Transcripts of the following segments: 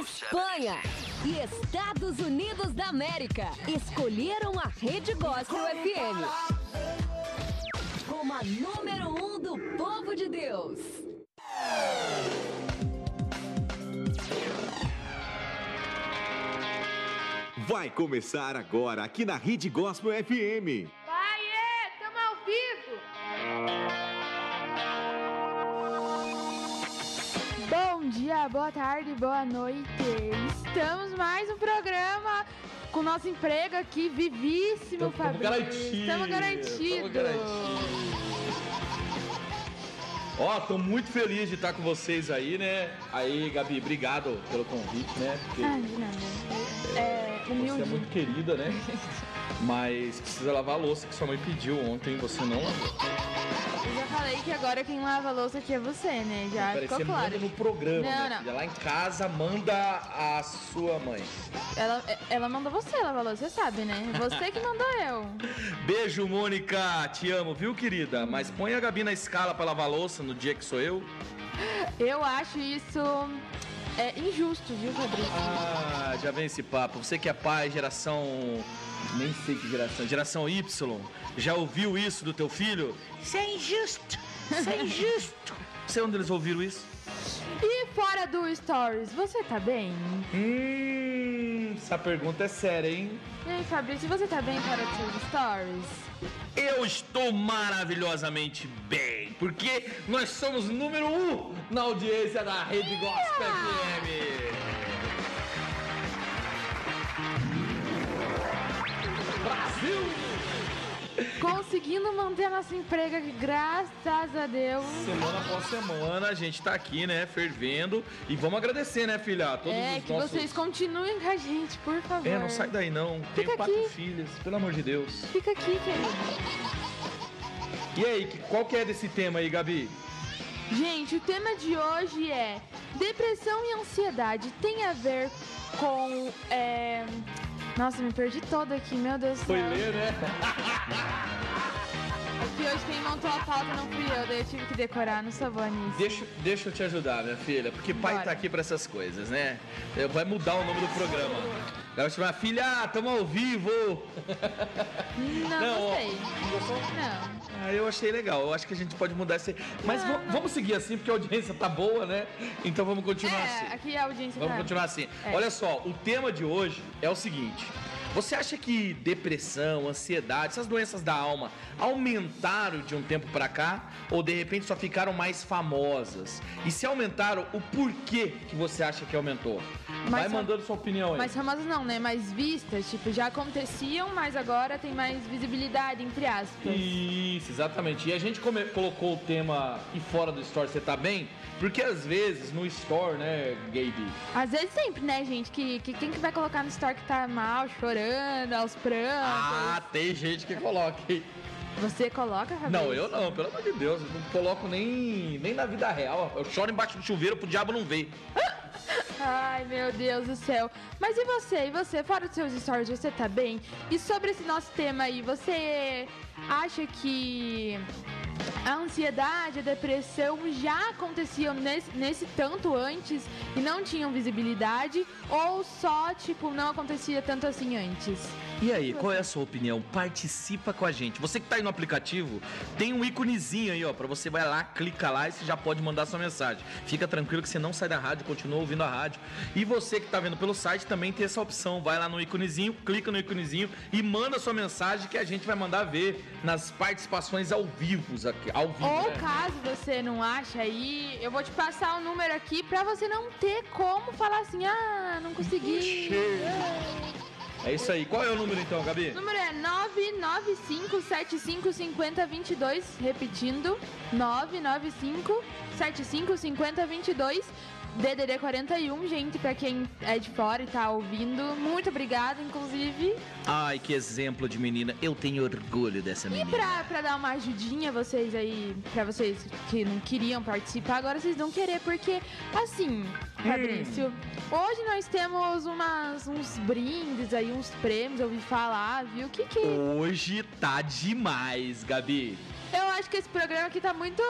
Espanha e Estados Unidos da América escolheram a Rede Gospel FM como a número um do povo de Deus. Vai começar agora aqui na Rede Gospel FM. Dia, boa tarde, boa noite. Estamos mais um programa com nosso emprego aqui, vivíssimo, Tamo Fabrício. garantido. Estamos garantidos. Ó, tô muito feliz de estar com vocês aí, né? Aí, Gabi, obrigado pelo convite, né? Porque Ah, de nada. É, você é humilde. muito querida, né? Mas precisa lavar a louça que sua mãe pediu ontem, você não lavou. Eu já falei que agora quem lava a louça aqui é você, né? Já Parece ficou claro. manda no programa, Não, né? não. filha? Lá em casa, manda a sua mãe. Ela, ela mandou você lavar a louça, você sabe, né? Você que mandou eu. Beijo, Mônica, te amo, viu, querida? Mas põe a Gabi na escala pra lavar a louça no dia que sou eu. Eu acho isso é, injusto, viu, Fabrício? Ah, já vem esse papo. Você que é pai, geração. Nem sei que geração. Geração Y. Já ouviu isso do teu filho? Isso é injusto. Isso é injusto. Sei onde eles ouviram isso? E fora do Stories, você tá bem? Hum, essa pergunta é séria, hein? E aí, Fabrício, você tá bem fora dos seus Stories? Eu estou maravilhosamente bem, porque nós somos número um na audiência da Rede Gospel FM. Brasil! Conseguindo manter a nossa emprego aqui, graças a Deus. Semana após semana a gente tá aqui, né, fervendo. E vamos agradecer, né, filha? a Todos é, os que nossos... vocês continuem com a gente, por favor. É, não sai daí não. Tenho Fica quatro aqui. filhas, pelo amor de Deus. Fica aqui, querido. E aí, qual que é desse tema aí, Gabi? Gente, o tema de hoje é depressão e ansiedade tem a ver com. é, Nossa, me perdi toda aqui, meu Deus do céu. né? Aqui hoje quem montou a pauta não fui eu, daí eu tive que decorar, não sou boa nisso. Deixa, deixa eu te ajudar, minha filha, porque pai Bora. tá aqui pra essas coisas, né? Eu- Vai mudar o nome do programa. Vai chamar filha, tamo ao vivo. Não, Não, gostei. Não. Ah, eu achei legal. Eu acho que a gente pode mudar esse. Mas Não, não. vamos seguir assim, porque a audiência tá boa, né? Então vamos continuar É, assim. aqui a audiência Vamos tá... continuar assim. É. Olha só, o tema de hoje é o seguinte. Você acha que depressão, ansiedade, essas doenças da alma aumentaram de um tempo pra cá ou de repente só ficaram mais famosas? E se aumentaram, o porquê que você acha que aumentou? Vai Mas- mandando sua opinião aí. Mais famosas não, né? Mais vistas, tipo, já aconteciam, mas agora tem mais visibilidade, entre aspas. Isso, exatamente. E a gente come- colocou o tema e fora do store você tá bem? Porque às vezes no store, né, Gaby? Às vezes sempre, né, gente? Que, que quem que vai colocar no store que tá mal, chorando, aos prantos? Ah, tem gente que coloca. hein? Você coloca, Fabrício? Não, eu não, pelo amor de Deus, eu não coloco nem, nem na vida real. Eu choro embaixo do chuveiro pro diabo não ver. Ai, meu Deus do céu. Mas e você? E você? Fora dos seus stories, você tá bem? E sobre esse nosso tema aí, você acha que a ansiedade, a depressão já aconteciam nesse, nesse tanto antes e não tinham visibilidade? Ou só, tipo, não acontecia tanto assim antes? E aí, qual é a sua opinião? Participa com a gente. Você que tá aí no aplicativo, tem um íconezinho aí, ó, pra você vai lá, clica lá e você já pode mandar sua mensagem. Fica tranquilo que você não sai da rádio, continua ouvindo a rádio. E você que tá vendo pelo site também tem essa opção. Vai lá no íconezinho, clica no íconezinho e manda sua mensagem que a gente vai mandar ver nas participações ao vivo aqui, ao vivo, Ou né? caso você não acha aí, eu vou te passar o número aqui pra você não ter como falar assim, ah, não consegui. É isso aí. Qual é o número então, Gabi? O número é 995755022, repetindo, 995755022. DDD 41, gente, pra quem é de fora e tá ouvindo, muito obrigada, inclusive. Ai, que exemplo de menina. Eu tenho orgulho dessa E menina. pra, pra dar uma ajudinha vocês aí, pra vocês que não queriam participar, agora vocês vão querer, porque, assim, Fabrício, hoje nós temos umas, uns brindes aí, uns prêmios, eu ouvi falar, viu? O que que... Hoje tá demais, Gabi. Eu acho que esse programa aqui tá muito...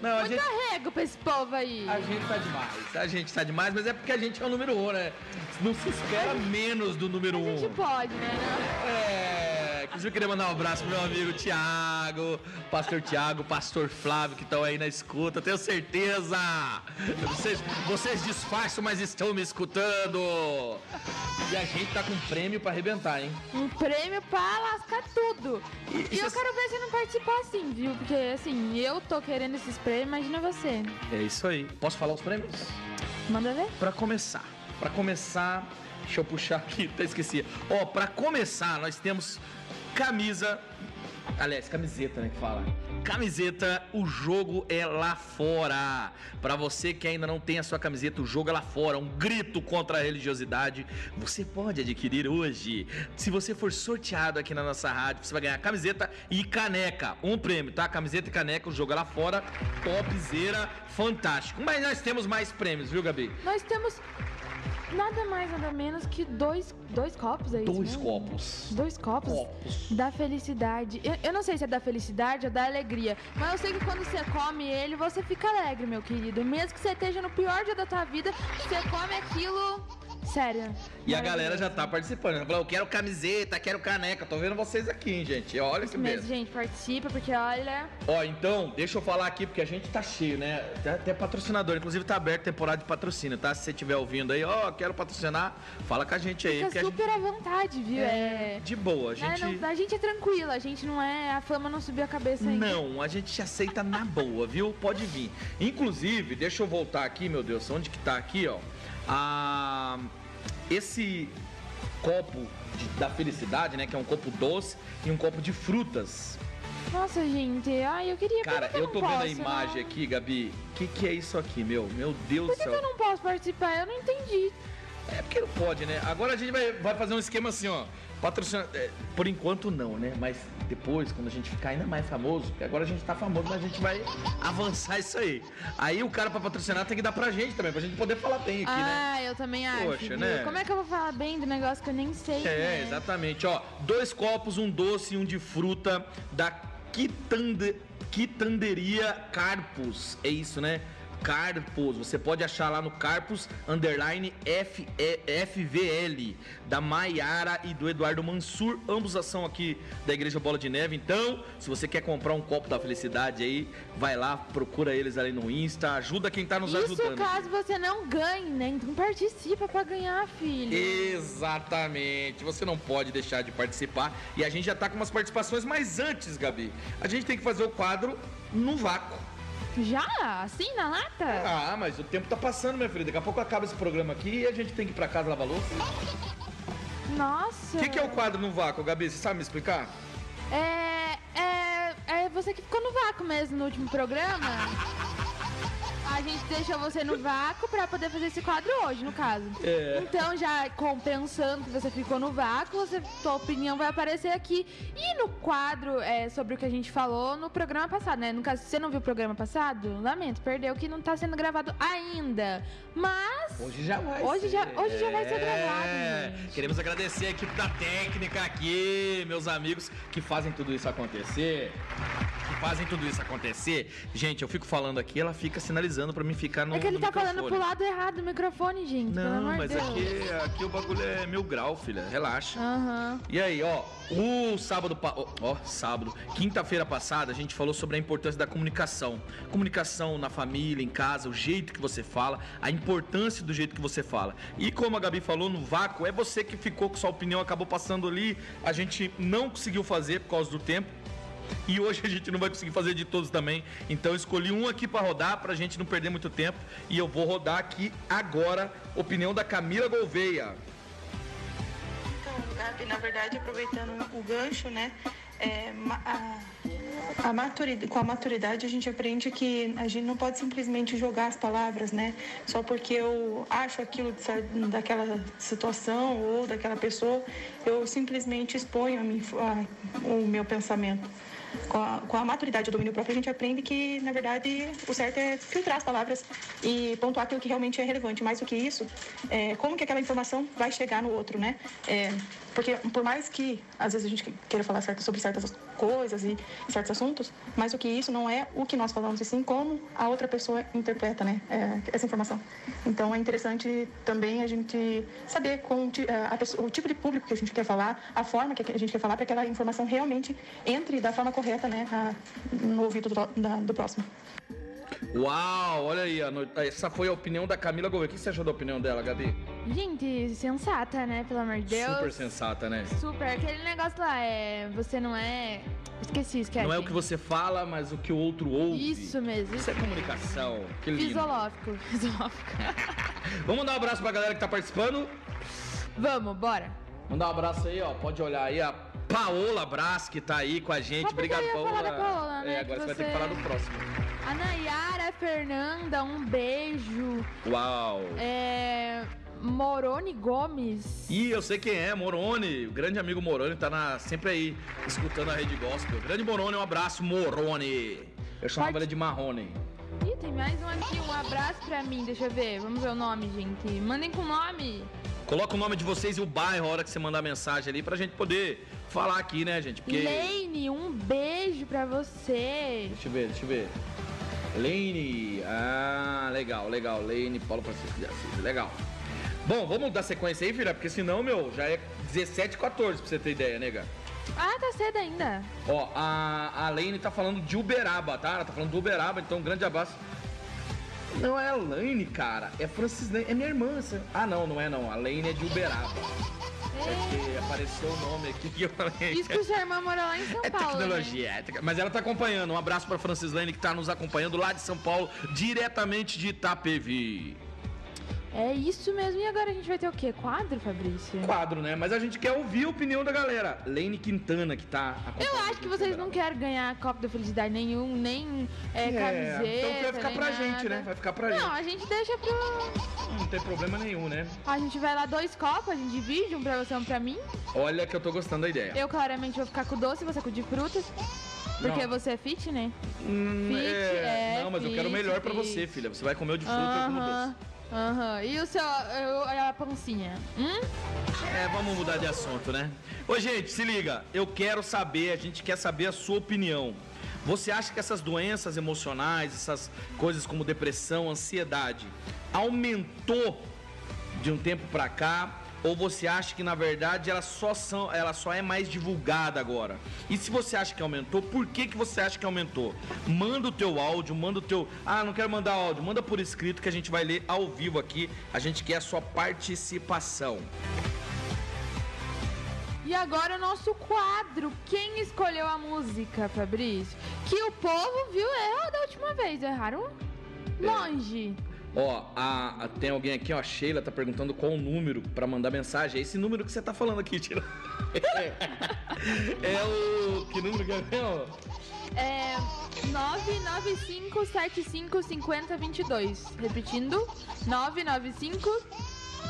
Não, a muito gente- arrego pra esse povo aí. A gente tá demais. A gente tá demais, mas é porque a gente é o número um, né? Não se espera menos do número A um. gente pode, né? É, inclusive eu queria mandar um abraço pro meu amigo Tiago, pastor Tiago, pastor Flávio, que estão aí na escuta, tenho certeza. Vocês, vocês disfarçam, mas estão me escutando. E a gente tá com um prêmio pra arrebentar, hein? Um prêmio pra lascar tudo. E- E, e eu quero ver você não participar assim, viu? Porque, assim, eu tô querendo esses prêmios, imagina você. É isso aí. Posso falar os prêmios? Manda ver. Pra começar, pra começar, deixa eu puxar aqui, até esqueci. Ó, pra começar, nós temos camisa, aliás, camiseta, né, que fala. Camiseta, o jogo é lá fora. Pra você que ainda não tem a sua camiseta, o jogo é lá fora, um grito contra a religiosidade. Você pode adquirir hoje. Se você for sorteado aqui na nossa rádio, você vai ganhar camiseta e caneca. Um prêmio, tá? Camiseta e caneca, o jogo é lá fora. Topzera, fantástico. Mas nós temos mais prêmios, viu, Gabi? Nós temos nada mais, nada menos que dois, dois copos aí. Dois copos. Dois copos, Copos. da felicidade. Eu, eu não sei se é da felicidade ou da alegria, mas eu sei que quando você come ele, você fica alegre, meu querido. Mesmo que você esteja no pior dia da tua vida, você come aquilo. Sério. E a galera já tá participando. Falou, eu quero camiseta, quero caneca. Tô vendo vocês aqui, hein, gente. Olha que Mesmo, mesmo. gente, participa, porque olha. Ó, então, deixa eu falar aqui, porque a gente tá cheio, né? Até, até patrocinador. Inclusive, tá aberto temporada de patrocínio, tá? Se você estiver ouvindo aí, ó, quero patrocinar, fala com a gente aí. Fica super à vontade, viu? gente... É. De boa, a gente... não- a gente é tranquila, a gente não é. A fama não subiu a cabeça ainda. Não, a gente aceita na boa, viu? Pode vir. Inclusive, deixa eu voltar aqui, meu Deus, onde que tá aqui, ó? Ah, esse copo de- da felicidade, né? Que é um copo doce e um copo de frutas. Nossa, gente, ai, eu queria. por Cara, que que eu tô não vendo a posso, imagem não? aqui, Gabi. O que, que é isso aqui, meu? Meu Deus Por do que, que céu. eu não posso participar? Eu não entendi. É porque não pode, né? Agora a gente vai, vai fazer um esquema assim, ó. Patrocina... é, por enquanto não, né? Mas depois, quando a gente ficar ainda mais famoso, porque agora a gente tá famoso, mas a gente vai avançar isso aí. Aí o cara pra patrocinar tem que dar pra gente também, pra gente poder falar bem aqui, né? ah, eu também acho. Poxa, viu? né? Como é que eu vou falar bem do negócio que eu nem sei? É, né? exatamente. Ó, dois copos, um doce e um de fruta da Quitande... Quitanderia Carpus. É isso, né? Carpus. Você pode achar lá no Carpus underline F FVL da Maiara e do Eduardo Mansur. Ambos são aqui da Igreja Bola de Neve. Então, se você quer comprar um copo da felicidade aí, vai lá, procura eles ali no Insta, ajuda quem tá nos Isso ajudando. caso você não ganhe, né? Então participa pra ganhar, filho. Exatamente. Você não pode deixar de participar. E a gente já tá com umas participações, mas antes, Gabi, a gente tem que fazer o quadro no vácuo. Já? Assim, na lata? Ah, mas o tempo tá passando, minha filha. Daqui a pouco acaba esse programa aqui e a gente tem que ir pra casa lavar louça. Nossa. O que, que é o quadro no vácuo, Gabi? Você sabe me explicar? É, é, é você que ficou no vácuo mesmo no último programa. A gente deixou você no vácuo pra poder fazer esse quadro hoje, no caso. É. Então, já compensando que você ficou no vácuo, você, sua opinião vai aparecer aqui. E no quadro é, sobre o que a gente falou no programa passado, né? No caso, se você não viu o programa passado, lamento, perdeu que não tá sendo gravado ainda. Mas. Hoje já vai Hoje já- hoje já vai ser É. gravado, gente. Queremos agradecer a equipe da técnica aqui, meus amigos que fazem tudo isso acontecer. Fazem tudo isso acontecer. Gente, eu fico falando aqui, ela fica sinalizando pra mim ficar no É que ele tá falando microfone. pro lado errado do microfone, gente. Não, mas de Deus. aqui, aqui o bagulho é mil grau, filha. Relaxa. Aham. E aí, ó, o sábado, pa- ó, sábado, quinta-feira passada, a gente falou sobre a importância da comunicação. Comunicação na família, em casa, o jeito que você fala, a importância do jeito que você fala. E como a Gabi falou, no vácuo, é você que ficou com sua opinião, acabou passando ali, a gente não conseguiu fazer por causa do tempo. E hoje a gente não vai conseguir fazer de todos também. Então escolhi um aqui pra rodar, pra gente não perder muito tempo. E eu vou rodar aqui agora, opinião da Camila Gouveia. Então? Na verdade, aproveitando o gancho, né? é, a, a maturidade, com a maturidade a gente aprende que a gente não pode simplesmente jogar as palavras, né? Só porque eu acho aquilo de daquela situação ou daquela pessoa, eu simplesmente exponho a mim- a- o meu pensamento. Com a, com a maturidade e o domínio próprio, a gente aprende que, na verdade, o certo é filtrar as palavras e pontuar aquilo que realmente é relevante. Mais do que isso, é, como que aquela informação vai chegar no outro, né? É, porque, por mais que, às vezes, a gente queira falar certo sobre certas coisas e certos assuntos, mais do que isso não é o que nós falamos, e sim como a outra pessoa interpreta, né? é, essa informação. Então, é interessante também a gente saber com, é, a pessoa- o tipo de público que a gente quer falar, a forma que a gente quer falar, para que aquela informação realmente entre da forma correta, né? a- no ouvido do, da- do próximo. Uau, olha aí, a no- essa foi a opinião da Camila Gouveia. O que você achou da opinião dela, Gabi? Gente, sensata, né? Pelo amor de Deus. Super sensata, né? Super. Aquele negócio lá é. Você não é. Esqueci, esquece. Não é o que você fala, mas o que o outro ouve. Isso mesmo. Isso é comunicação. Que lindo. Fisolófico. Fisolófico. Vamos mandar um abraço pra galera que tá participando. Vamos, bora. Mandar um abraço aí, ó. Pode olhar aí a Paola Brás, que tá aí com a gente. Só Obrigado, eu ia Paola. falar da Paola, né, É, agora você vai ter que falar do próximo. A Nayara Fernanda, um beijo. Uau. É. Moroni Gomes. Ih, eu sei quem é, Moroni. O grande amigo Moroni tá na- sempre aí, escutando a Rede Gospel. Grande Moroni, um abraço, Moroni. Eu chamava Pode- ele de Marrone. Tem mais um aqui, um abraço pra mim, deixa eu ver. Vamos ver o nome, gente. Mandem com nome. Coloca o nome de vocês e o bairro a hora que você mandar mensagem ali pra gente poder falar aqui, né, gente? Porque. Lane, um beijo pra você. Deixa eu ver, deixa eu ver. Lane. Ah, legal, legal. Lane, Paulo Francisco de Assis. Legal. Bom, vamos dar sequência aí, filha, porque senão, meu, já é 17 14 pra você ter ideia, nega. Ah, tá cedo ainda. Ó, a, a Lane tá falando de Uberaba, tá? Ela tá falando do Uberaba, então um grande abraço. Não é a Lane, cara. É Francis Lane. É minha irmã. Ah, não, não é não. A Lane é de Uberaba. É que apareceu o nome aqui que eu falei. Isso que sua irmã mora lá em São É Paulo. né? tecnologia, é tec- mas ela tá acompanhando. Um abraço pra Francis Lane que tá nos acompanhando lá de São Paulo, diretamente de Itapevi. É isso mesmo. E agora a gente vai ter o quê? Quadro, Fabrício? Quadro, né? Mas a gente quer ouvir a opinião da galera. Lane Quintana que tá. Eu acho a que gente vocês não querem ganhar copo da felicidade nenhum, nem é, camiseta. então vai ficar nem pra gente, nada. né? Vai ficar pra Não, gente. a gente deixa pro. Não tem problema nenhum, né? A gente vai lá dois copos, a gente divide, um pra você, um pra mim. Olha que eu tô gostando da ideia. Eu claramente vou ficar com o doce, você com o de frutas. Porque Não. você é fit, né? Hum, Fit, é, Não, mas eu quero o fit, melhor pra fit. você, filha. Você vai comer o de fruta e eu como Aham. doce. Aham. E o seu. eu- A pancinha? Hum? É, vamos mudar de assunto, né? Ô, gente, se liga. Eu quero saber, a gente quer saber a sua opinião. Você acha que essas doenças emocionais, essas coisas como depressão, ansiedade, aumentou de um tempo pra cá? Ou você acha que na verdade ela só, são, ela só é mais divulgada agora? E se você acha que aumentou, por que, que você acha que aumentou? Manda o teu áudio, manda o teu. Ah, não quero mandar áudio, manda por escrito que a gente vai ler ao vivo aqui. A gente quer a sua participação. E agora o nosso quadro. Quem escolheu a música, Fabrício? Que o povo viu erro da última vez. Erraram longe. Ó, a, a- tem alguém aqui, ó, a Sheila tá perguntando qual o número pra mandar mensagem. É esse número que você tá falando aqui, tira. é o. Que número que é mesmo? É 995755022. Repetindo. 995.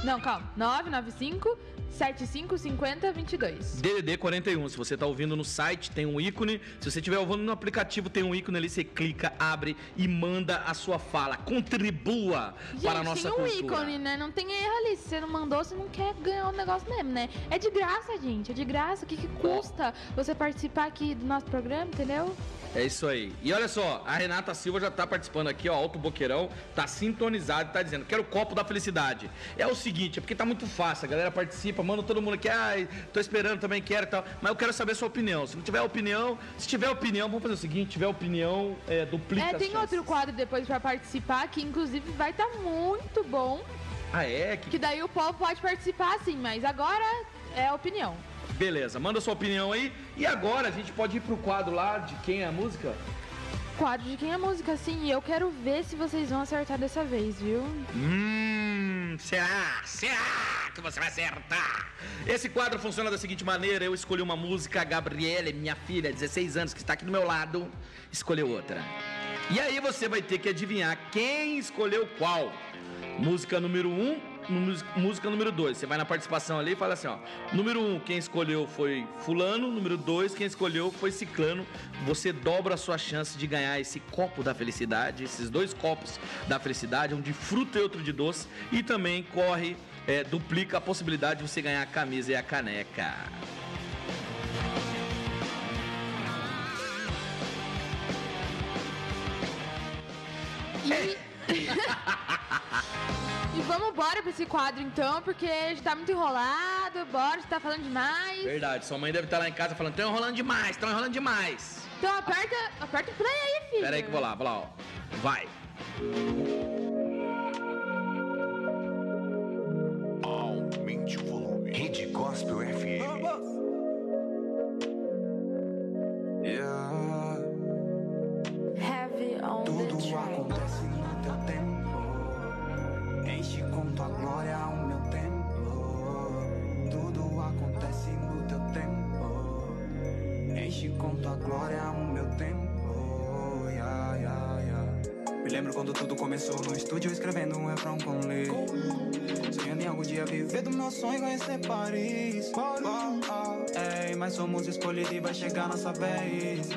Não, calma. 995 755022. DDD 41. Se você tá ouvindo no site, tem um ícone. Se você estiver ouvindo no aplicativo, tem um ícone ali. Você clica, abre e manda a sua fala. Contribua para a Gente, nossa tem um cultura. ícone, né? Não tem erro ali. Se você não mandou, você não quer ganhar o negócio mesmo, né? É de graça, gente. É de graça. O que, que custa você participar aqui do nosso programa, entendeu? É isso aí. E olha só, a Renata Silva já tá participando aqui, ó, Alto Boqueirão, tá sintonizado, tá dizendo, quero o copo da felicidade. É o seguinte, é porque tá muito fácil, a galera participa, manda todo mundo aqui, ai, tô esperando, também quero e tal, mas eu quero saber a sua opinião. Se não tiver opinião, se tiver opinião, vamos fazer o seguinte, tiver opinião, é, duplica É, tem chances. outro quadro depois pra participar que inclusive vai estar muito bom. Ah, é? Que... Que daí o povo pode participar sim, mas agora é a opinião. Beleza, manda sua opinião aí. E agora a gente pode ir pro quadro lá de quem é a música? Quadro de quem é música, assim, e eu quero ver se vocês vão acertar dessa vez, viu? Hum, será? Será que você vai acertar? Esse quadro funciona da seguinte maneira: eu escolhi uma música, a Gabriele, minha filha, 16 anos, que está aqui do meu lado, escolheu outra. E aí você vai ter que adivinhar quem escolheu qual. Música número 1, um, música número 2. Você vai na participação ali e fala assim, ó. Número 1, um, quem escolheu foi fulano. Número 2, quem escolheu foi ciclano. Você dobra a sua chance de ganhar esse copo da felicidade, esses dois copos da felicidade, um de fruta e outro de doce. E também corre, é, duplica a possibilidade de você ganhar a camisa e a caneca. E... e vamos embora pra esse quadro então, porque já tá muito enrolado, bora, você tá falando demais. Verdade, sua mãe deve estar lá em casa falando, estão enrolando demais, estão enrolando demais. Então aperta, aperta o play aí, filho. Pera aí que eu vou lá, vou lá, ó. Vai. Aumente o volume. Rede Gospel FM. Yeah. Tudo acontece no teu tempo. Enche com tua glória o meu templo. Tudo acontece no teu tempo. Enche com tua glória o meu templo. Yeah, yeah, yeah. Me lembro quando tudo começou no estúdio escrevendo um refrão com Lee. Sonhando em algum dia viver do meu sonho e conhecer Paris. Oh, oh. Ei, mas somos escolhidos e vai chegar nossa vez.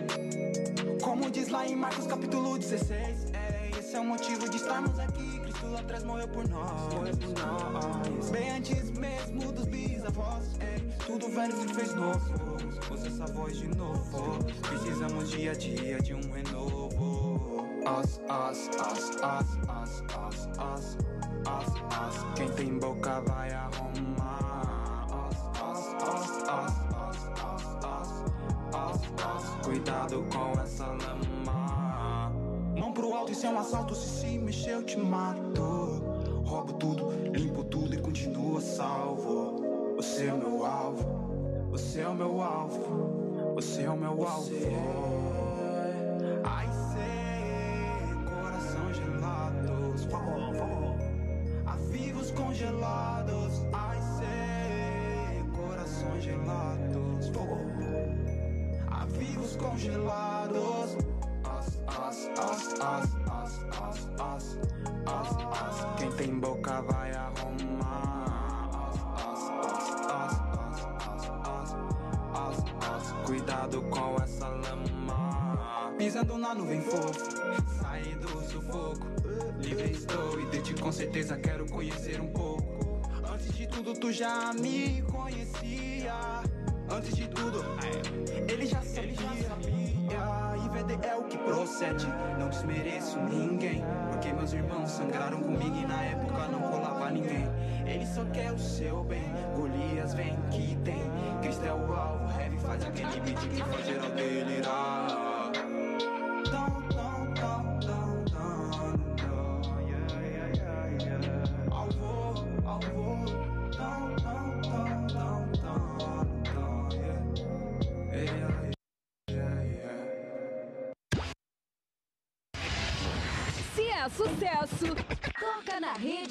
Como diz lá em Marcos capítulo 16 é, Esse é o motivo de estarmos aqui. Cristo lá atrás morreu por nós. Bem antes mesmo dos bisavós é, Tudo velho se fez novo. Ouça essa voz de novo. Precisamos dia a dia de um renovo. Os, os, os, os, os, os, os, os, os. Quem tem boca vai arrumar com essa lama. Mão pro alto, isso é um assalto. Se se mexer eu te mato. Roubo tudo, limpo tudo e continuo salvo. Você é meu alvo. Você é o meu alvo. Você é o meu alvo. Ai, sei Coração gelados Forró, forró Avivos congelados. Ai, sei Corações gelados Forró Avivos congelados As, as, as, as, as, as, as, as, as. Quem tem boca vai arrumar As, as, as, as, as, as, as, as. Cuidado com essa lama Pisando na nuvem fofa Saí do sufoco Livre estou e de ti com certeza quero conhecer um pouco Antes de tudo tu já me conhecia Antes de tudo, ele já sabia. IVD é o que procede. Não desmereço ninguém. Porque meus irmãos sangraram comigo e na época não colava ninguém. Ele só quer o seu bem. Golias vem que tem. Cristo é o alvo. Heavy faz aquele beat que faz geral delirar.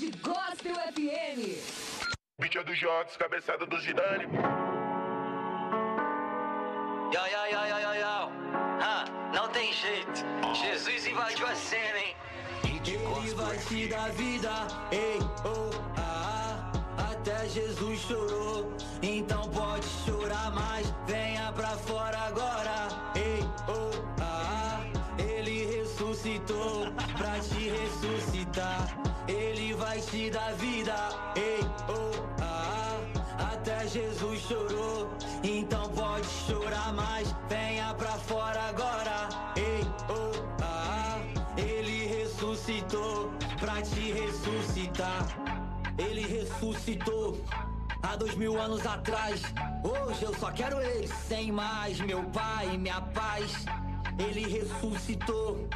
Rede Gospel FM. Beat é do Jox, cabeçada do Zidane. Yo, yo, yo, yo, yo, yo. Ah, não tem jeito. Jesus invadiu a cena, hein? Rede Ele vai te dar vida, ei, oh, ah, ah. Até Jesus chorou, então pode chorar mais. Venha pra fora agora, ei, oh, ah. Ele ressuscitou dar vida, ei, oh, ah. Até Jesus chorou, então pode chorar mais. Venha pra fora agora, ei, oh, ah. Ele ressuscitou pra te ressuscitar. Ele ressuscitou há dois mil anos atrás. Hoje eu só quero ele, sem mais. Meu pai, minha paz. Ele ressuscitou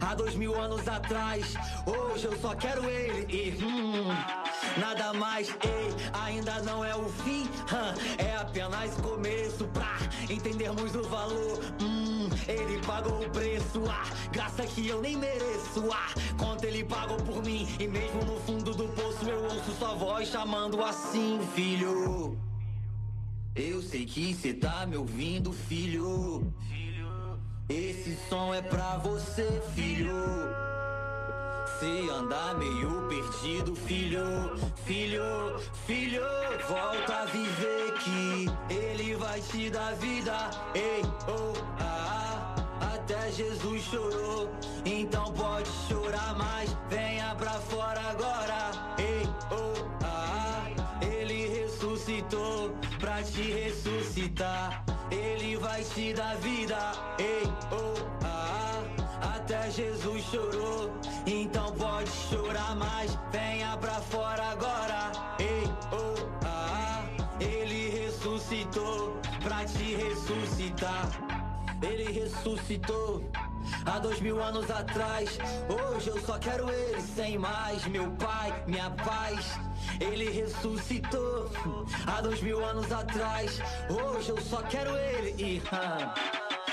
há dois mil anos atrás. Hoje eu só quero ele. E, hum, Nada mais, ei, ainda não é o fim, hã, é apenas começo pra entendermos o valor. Hum, ele pagou o preço, ah, graça que eu nem mereço, ah, quanto ele pagou por mim. E mesmo no fundo do poço eu ouço sua voz chamando assim, filho. Eu sei que cê tá me ouvindo, filho. Esse som é pra você, filho. Se andar meio perdido, filho, filho, filho, volta a viver que ele vai te dar vida. Ei, oh, ah, ah, até Jesus chorou, então pode chorar mais. Venha pra fora agora. Ei, oh, ah, ah, ele ressuscitou pra te ressuscitar. Ele vai te dar vida. Ei, oh, ah, ah, até Jesus chorou, então pode chorar mais. Venha pra fora agora. Ei, oh, ah, ah, ele ressuscitou pra te ressuscitar. Ele ressuscitou há dois mil anos atrás. Hoje eu só quero ele, sem mais. Meu pai, minha paz. Ele ressuscitou há dois mil anos atrás. Hoje eu só quero ele e.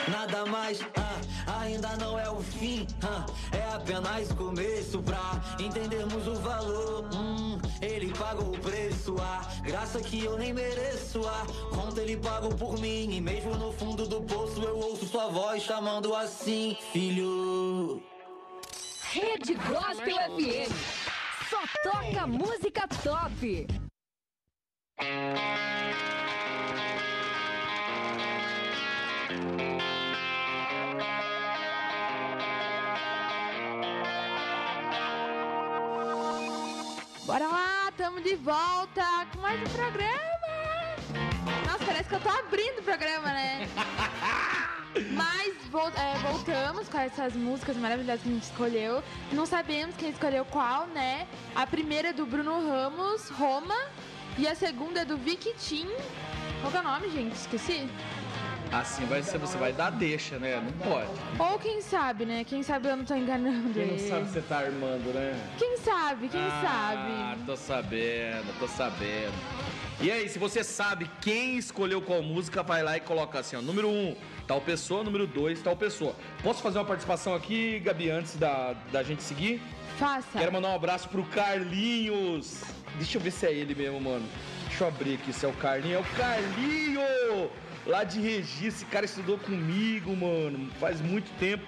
Nada mais, ah, ainda não é o fim, ah, é apenas o começo pra entendermos o valor. Hum, ele pagou o preço, ah, graça que eu nem mereço, ah, quanto ele pagou por mim. E mesmo no fundo do poço eu ouço sua voz chamando assim, filho. Rede Gospel FM. Só toca música top. Bora lá, tamo de volta com mais um programa. Nossa, parece que eu tô abrindo o programa, né? Mas vol- é, voltamos com essas músicas maravilhosas que a gente escolheu. Não sabemos quem escolheu qual, né? A primeira é do Bruno Ramos, Roma. E a segunda é do Vicky Tim. Qual que é o nome, gente? Esqueci. Assim vai ser, você vai dar deixa, né? Não pode. Ou quem sabe, né? Quem sabe eu não tô enganando Quem não ele. sabe você tá armando, né? Quem sabe, quem ah, sabe? tô sabendo, tô sabendo. E aí, se você sabe quem escolheu qual música, vai lá e coloca assim, ó. Número 1, um, tal pessoa. Número 2, tal pessoa. Posso fazer uma participação aqui, Gabi, antes da, da gente seguir? Faça. Quero mandar um abraço pro Carlinhos. Deixa eu ver se é ele mesmo, mano. Deixa eu abrir aqui se é o Carlinho. É o Carlinho! Lá de Regi, esse cara estudou comigo, mano. Faz muito tempo.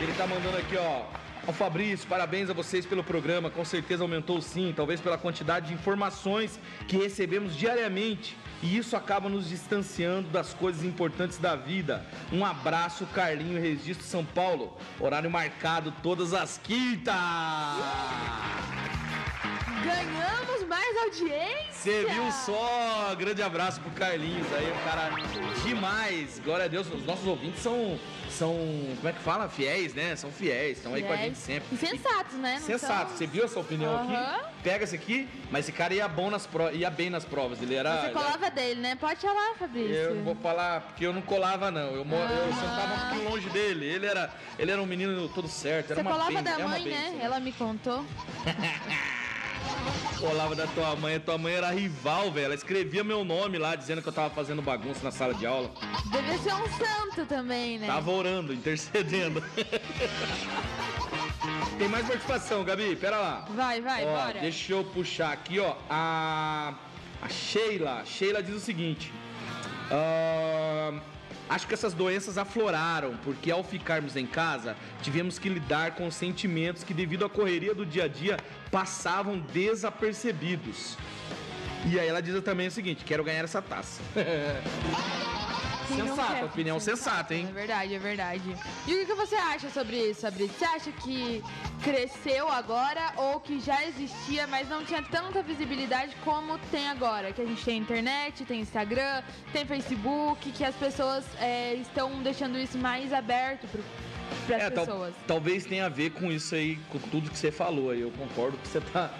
Ele tá mandando aqui, ó. Ó, Fabrício, parabéns a vocês pelo programa. Com certeza aumentou sim, talvez pela quantidade de informações que recebemos diariamente. E isso acaba nos distanciando das coisas importantes da vida. Um abraço, Carlinho, Registro São Paulo. Horário marcado todas as quintas. Ganhamos mais audiência. Você viu só? Grande abraço pro Carlinhos aí, um cara demais. Glória a Deus, os nossos ouvintes são, são como é que fala? Fiéis, né? São fiéis, estão aí com a gente sempre. E sensatos, né? Não Sensato, são- você viu essa opinião Aham. aqui? Pega esse aqui, mas esse cara ia, bom nas pro... ia bem nas provas. Ele era. Você colava dele, né? Pode falar, Fabrício. Eu não vou falar porque eu não colava, não. Eu, mo- eu Ah. sentava um pouquinho longe dele. Ele era, ele era um menino todo certo. Era Você uma colava ben- da mãe, né? Ela me contou. Colava da tua mãe, tua mãe era rival, velho. Ela escrevia meu nome lá, dizendo que eu tava fazendo bagunça na sala de aula. Devia ser um santo também, né? Tava orando, intercedendo. Tem mais participação, Gabi, pera lá. Vai, vai, Ó, bora. Deixa eu puxar aqui, ó. A, a Sheila. Sheila diz o seguinte. "Ahn, acho que essas doenças afloraram, porque ao ficarmos em casa, tivemos que lidar com sentimentos que, devido à correria do dia a dia, passavam desapercebidos. E aí ela diz também o seguinte: quero ganhar essa taça. Sensata, opinião sensata, hein? É verdade, é verdade. E o que que você acha sobre isso, Fabrício? Você acha que cresceu agora ou que já existia, mas não tinha tanta visibilidade como tem agora? Que a gente tem internet, tem Instagram, tem Facebook, que as pessoas é, estão deixando isso mais aberto para as É, tal- pessoas. talvez tenha a ver com isso aí, com tudo que você falou aí. Eu concordo que você tá.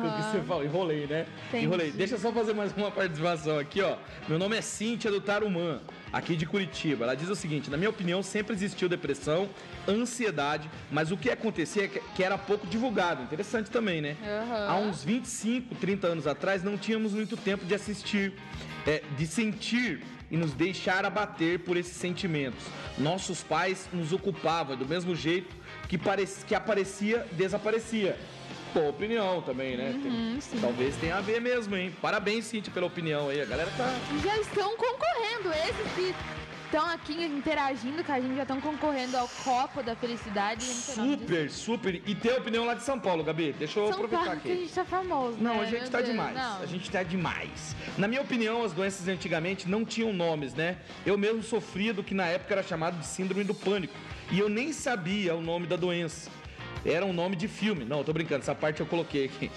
Com o que você falou. Enrolei, né? Entendi. Enrolei. Deixa eu só fazer mais uma participação aqui, ó. Meu nome é Cíntia do Tarumã, aqui de Curitiba. Ela diz o seguinte: na minha opinião, sempre existiu depressão, ansiedade, mas o que acontecia é que- era pouco divulgado. Interessante também, né? Aham. Há uns 25, 30 anos atrás, não tínhamos muito tempo de assistir, é, de sentir e nos deixar abater por esses sentimentos. Nossos pais nos ocupavam do mesmo jeito que, que aparecia, desaparecia. Boa opinião também, né? Tem- Uhum, sim. Talvez tenha a ver mesmo, hein? Parabéns, Cintia, pela opinião aí. A galera tá. Já estão concorrendo. Esses que estão aqui interagindo com a gente já estão concorrendo ao copo da felicidade. Super, super. E tem a opinião lá de São Paulo, Gabi. Deixa eu São aproveitar Paulo, aqui. que a gente tá famoso. Não, né? a gente Meu tá Deus, demais. não. A gente tá demais. Na minha opinião, as doenças antigamente não tinham nomes, né? Eu mesmo sofria do que na época era chamado de síndrome do pânico. E eu nem sabia o nome da doença. Era um nome de filme. Não, tô brincando, essa parte eu coloquei aqui.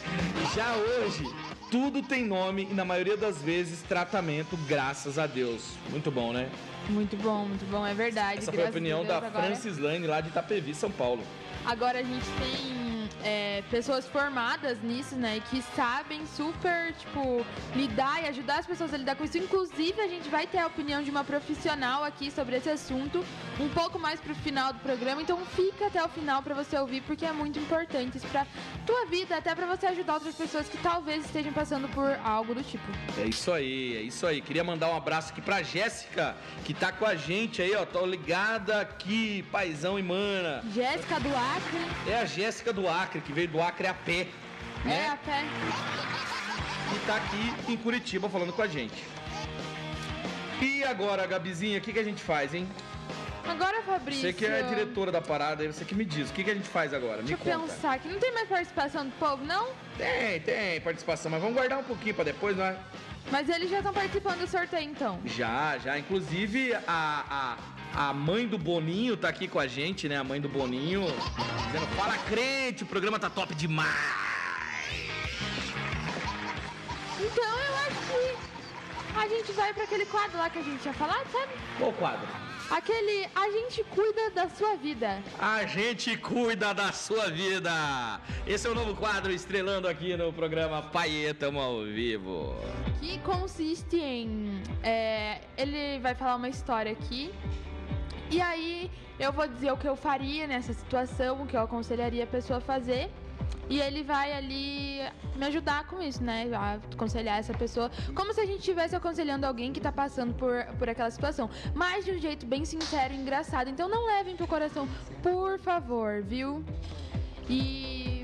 Já hoje, tudo tem nome e na maioria das vezes tratamento, graças a Deus. Muito bom, né? Muito bom, muito bom, é verdade. Essa foi a opinião Deus, da agora- Francis Lane lá de Itapevi, São Paulo. Agora a gente tem é, pessoas formadas nisso, né? Que sabem super, tipo, lidar e ajudar as pessoas a lidar com isso. Inclusive, a gente vai ter a opinião de uma profissional aqui sobre esse assunto um pouco mais pro final do programa. Então fica até o final pra você ouvir, porque é muito importante isso pra tua vida, até pra você ajudar outras pessoas que talvez estejam passando por algo do tipo. É isso aí, é isso aí. Queria mandar um abraço aqui pra Jéssica, que tá com a gente aí, ó. Tô ligada aqui, paizão e mana. Jéssica do Acre, É a Jéssica do Acre, que veio do Acre a pé, é né? a pé. E tá aqui em Curitiba falando com a gente. E agora, Gabizinha, o que, que a gente faz, hein? Agora, Fabrício. Você que é diretora da parada, você que me diz. O que, que a gente faz agora? Me Deixa eu conta. pensar aqui. Não tem mais participação do povo, não? Tem, tem participação, mas vamos guardar um pouquinho pra depois, não é? Mas eles já estão participando do sorteio, então. Já, já. Inclusive, a, a, a mãe do Boninho tá aqui com a gente, né? A mãe do Boninho. Dizendo, fala crente, o programa tá top demais. Então eu acho que a gente vai pra aquele quadro lá que a gente tinha falado, sabe? Qual quadro? Aquele A gente cuida da sua vida. A gente cuida da sua vida. Esse é o novo quadro estrelando aqui no programa Paiê, tamo ao vivo. Que consiste em. é, ele vai falar uma história aqui. E aí eu vou dizer o que eu faria nessa situação, o que eu aconselharia a pessoa a fazer. E ele vai ali me ajudar com isso, né? A aconselhar essa pessoa. Como se a gente estivesse aconselhando alguém que tá passando por, por aquela situação. Mas de um jeito bem sincero e engraçado. Então não levem pro coração, por favor, viu? E.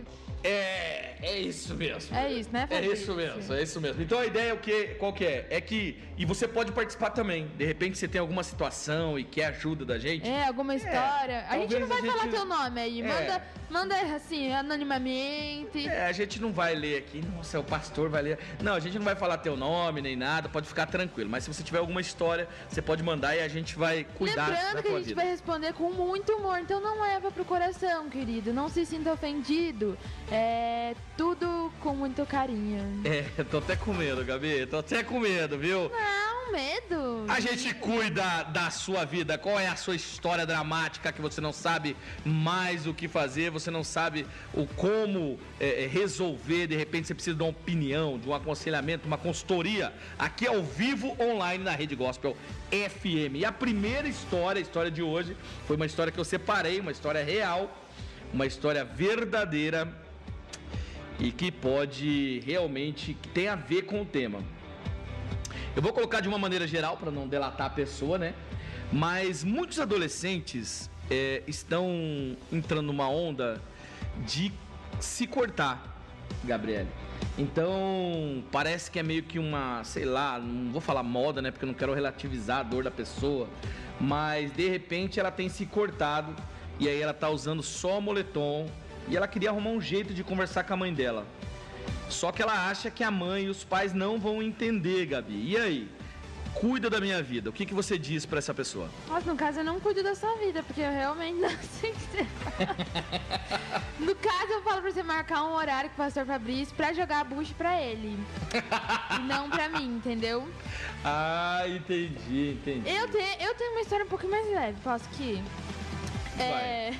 É, é isso mesmo. É isso, né, É Fabrício? isso mesmo, é isso mesmo. Então a ideia é o que, qual que é? É que, e você pode participar também. De repente você tem alguma situação e quer ajuda da gente. É, alguma história. a gente talvez não vai a gente- falar teu nome aí. É. Manda, manda assim, anonimamente. É, a gente não vai ler aqui, nossa, o pastor vai ler. Não, a gente não vai falar teu nome nem nada, pode ficar tranquilo. Mas se você tiver alguma história, você pode mandar e a gente vai cuidar Lembrando da que a tua gente vida. vai responder com muito humor, então não leva pro coração, querido. Não se sinta ofendido. É tudo com muito carinho. É, tô até com medo, Gabi, tô até com medo, viu? Não, medo. A gente cuida da sua vida. Qual é a sua história dramática que você não sabe mais o que fazer, você não sabe o como é, é, resolver, de repente você precisa de uma opinião, de um aconselhamento, uma consultoria. Aqui ao vivo, online na Rede Gospel FM. E a primeira história, a história de hoje, foi uma história que eu separei, uma história real, uma história verdadeira e que pode realmente que tem a ver com o tema. Eu vou colocar de uma maneira geral para não delatar a pessoa, né? Mas muitos adolescentes é, estão entrando numa onda de se cortar, Gabriele. Então, parece que é meio que uma, sei lá, não vou falar moda, né? Porque eu não quero relativizar a dor da pessoa. Mas de repente ela tem se cortado e aí ela tá usando só moletom e ela queria arrumar um jeito de conversar com a mãe dela. Só que ela acha que a mãe e os pais não vão entender, Gabi. E aí? Cuida da minha vida. O que, que você diz pra essa pessoa? Nossa, no caso eu não cuido da sua vida, porque eu realmente não sei o que você No caso, eu falo pra você marcar um horário com o pastor Fabrício pra jogar bucho pra ele. e não pra mim, entendeu? Ah, entendi, entendi. Eu, te, eu tenho uma história um pouco mais leve, posso que? É.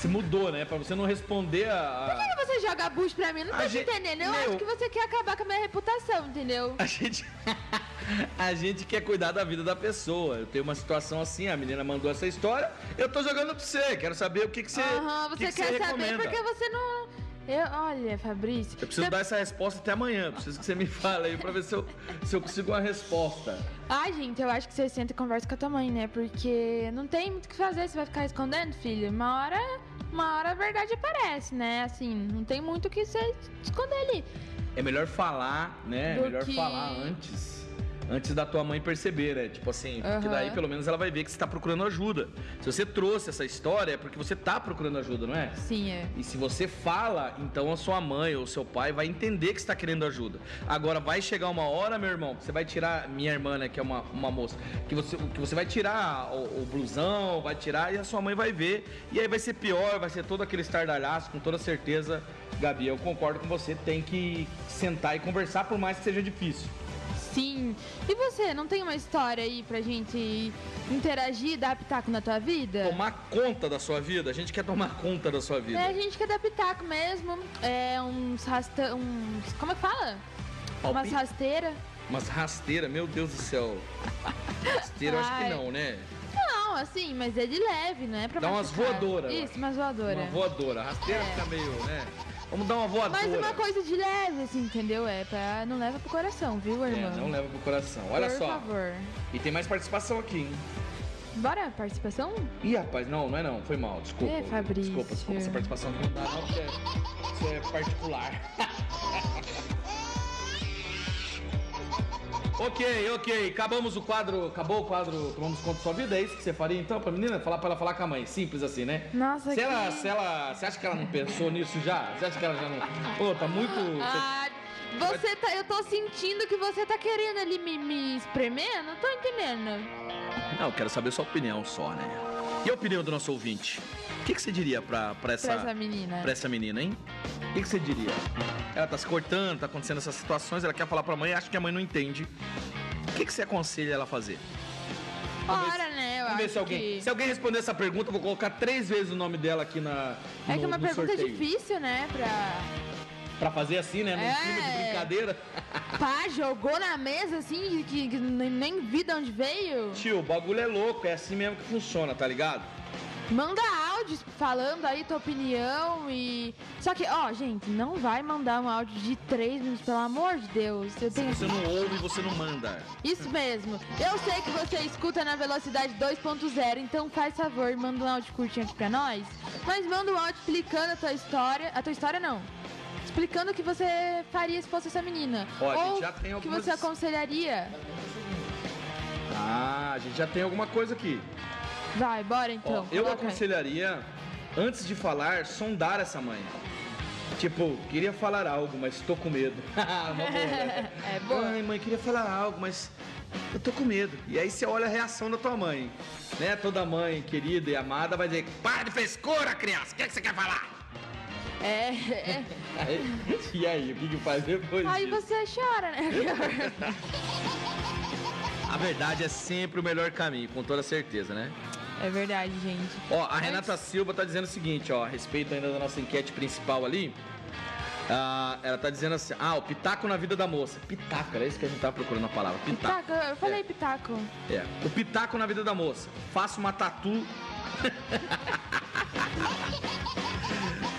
Se mudou, né? Pra você não responder a. Por que você joga bucho pra mim? Não tô te gente- entendendo. Eu Meu- acho que você quer acabar com a minha reputação, entendeu? A gente. A gente quer cuidar da vida da pessoa. Eu tenho uma situação assim, a menina mandou essa história, eu tô jogando pra você. Quero saber o que, que você. Aham, o você que que quer você saber recomenda. porque você não. Eu, olha, Fabrício. Eu preciso você- dar essa resposta até amanhã. Eu Preciso que você me fale aí pra ver se eu, se eu consigo uma resposta. Ai, gente, eu acho que você senta e conversa com a tua mãe, né? Porque não tem muito o que fazer, você vai ficar escondendo, filho. Uma hora, uma hora a verdade aparece, né? Assim, não tem muito o que você esconder ali. É melhor falar, né? É Do melhor que- falar antes. Antes da tua mãe perceber, né? Tipo assim, porque daí pelo menos ela vai ver que você tá procurando ajuda. Se você trouxe essa história, é porque você tá procurando ajuda, não é? Sim, é. E se você fala, então a sua mãe ou seu pai vai entender que você tá querendo ajuda. Agora vai chegar uma hora, meu irmão, que você vai tirar, minha irmã, né, que é uma, uma moça, que você, que você vai tirar o, o blusão, vai tirar e a sua mãe vai ver. E aí vai ser pior, vai ser todo aquele estardalhaço, com toda certeza. Gabi, eu concordo com você, tem que sentar e conversar, por mais que seja difícil. Sim. E você, não tem uma história aí pra gente interagir, dar pitaco na tua vida? Tomar conta da sua vida, a gente quer tomar conta da sua vida. É, a gente quer dar pitaco mesmo. É, uns rasta... uns... Como é que fala? Umas Palpite? rasteiras. Mas rasteira, meu Deus do céu. Rasteira, eu acho que não, né? Não, assim, mas é de leve, não é pra Dá umas machucar. voadoras, eu Isso, umas voadoras. Uma voadora. Rasteira É. fica meio, né? Vamos dar uma voadora. Mas uma coisa de leve, assim, entendeu? É pra. Não leva pro coração, viu, É, irmão? não leva pro coração. Olha Por só. favor. E tem mais participação aqui, hein? Bora, participação? Ih, rapaz, não, não é não. Foi mal, desculpa. É, Fabrício. Desculpa, desculpa. Essa participação não dá não, porque é particular. ok, ok. Acabamos o quadro. Acabou o quadro. Tomamos conta da sua vida. É isso que você faria então pra menina? Falar pra ela falar com a mãe. Simples assim, né? Nossa, Se que- ela, se ela. Você acha que ela não pensou nisso já? Você acha que ela já não. Pô, tá muito. Ah, você tá. Eu tô sentindo que você tá querendo ali me, me espremer? Não tô entendendo. Não, eu quero saber sua opinião só, né? E a opinião do nosso ouvinte? O que, que você diria pra, pra, essa, Pra essa menina. pra essa menina, hein? O que, que você diria? Ela tá se cortando, tá acontecendo essas situações, ela quer falar pra mãe, acha que a mãe não entende. O que, que você aconselha ela a fazer? Ora, né? Eu Vamos ver se alguém, que. se alguém responder essa pergunta, eu vou colocar três vezes o nome dela aqui na. É que no- é uma no pergunta sorteio. difícil, né? Pra. Pra fazer assim, né? Num É. clima de brincadeira. Pá, jogou na mesa assim, que, que nem nem vi de onde veio. Tio, o bagulho é louco, é assim mesmo que funciona, tá ligado? Manda áudios falando aí tua opinião e. Só que, ó, gente, não vai mandar um áudio de três minutos, pelo amor de Deus. Eu tenho. Você não ouve, você não manda. Isso mesmo. Eu sei que você escuta na velocidade 2.0, então faz favor, manda um áudio curtinho aqui pra nós. Mas manda um áudio explicando a tua história. A tua história não. Explicando o que você faria se fosse essa menina. Ó, a gente Ou já tem o que algumas- você aconselharia. Ah, a gente já tem alguma coisa aqui. Vai, bora Ó, então. eu coloca aí. aconselharia, antes de falar, sondar essa mãe. Tipo, queria falar algo, mas tô com medo. Né? É boa. Mãe, mãe, queria falar algo, mas eu tô com medo. E aí você olha a reação da tua mãe. Né? Toda mãe querida e amada vai dizer, para de frescura, criança, o que, é que você quer falar? É, é. Aí- e aí, o que, que faz depois Aí disso? você chora, né? A verdade é sempre o melhor caminho, com toda certeza, né? É verdade, gente. Ó, a Renata Silva tá dizendo o seguinte, ó, a respeito ainda da nossa enquete principal ali. ah, ela tá dizendo assim, ah, o pitaco na vida da moça. Pitaco, era isso que a gente tava procurando a palavra. Pitaco. Pitaco, eu falei É. pitaco. É. O pitaco na vida da moça. Faça uma tatu.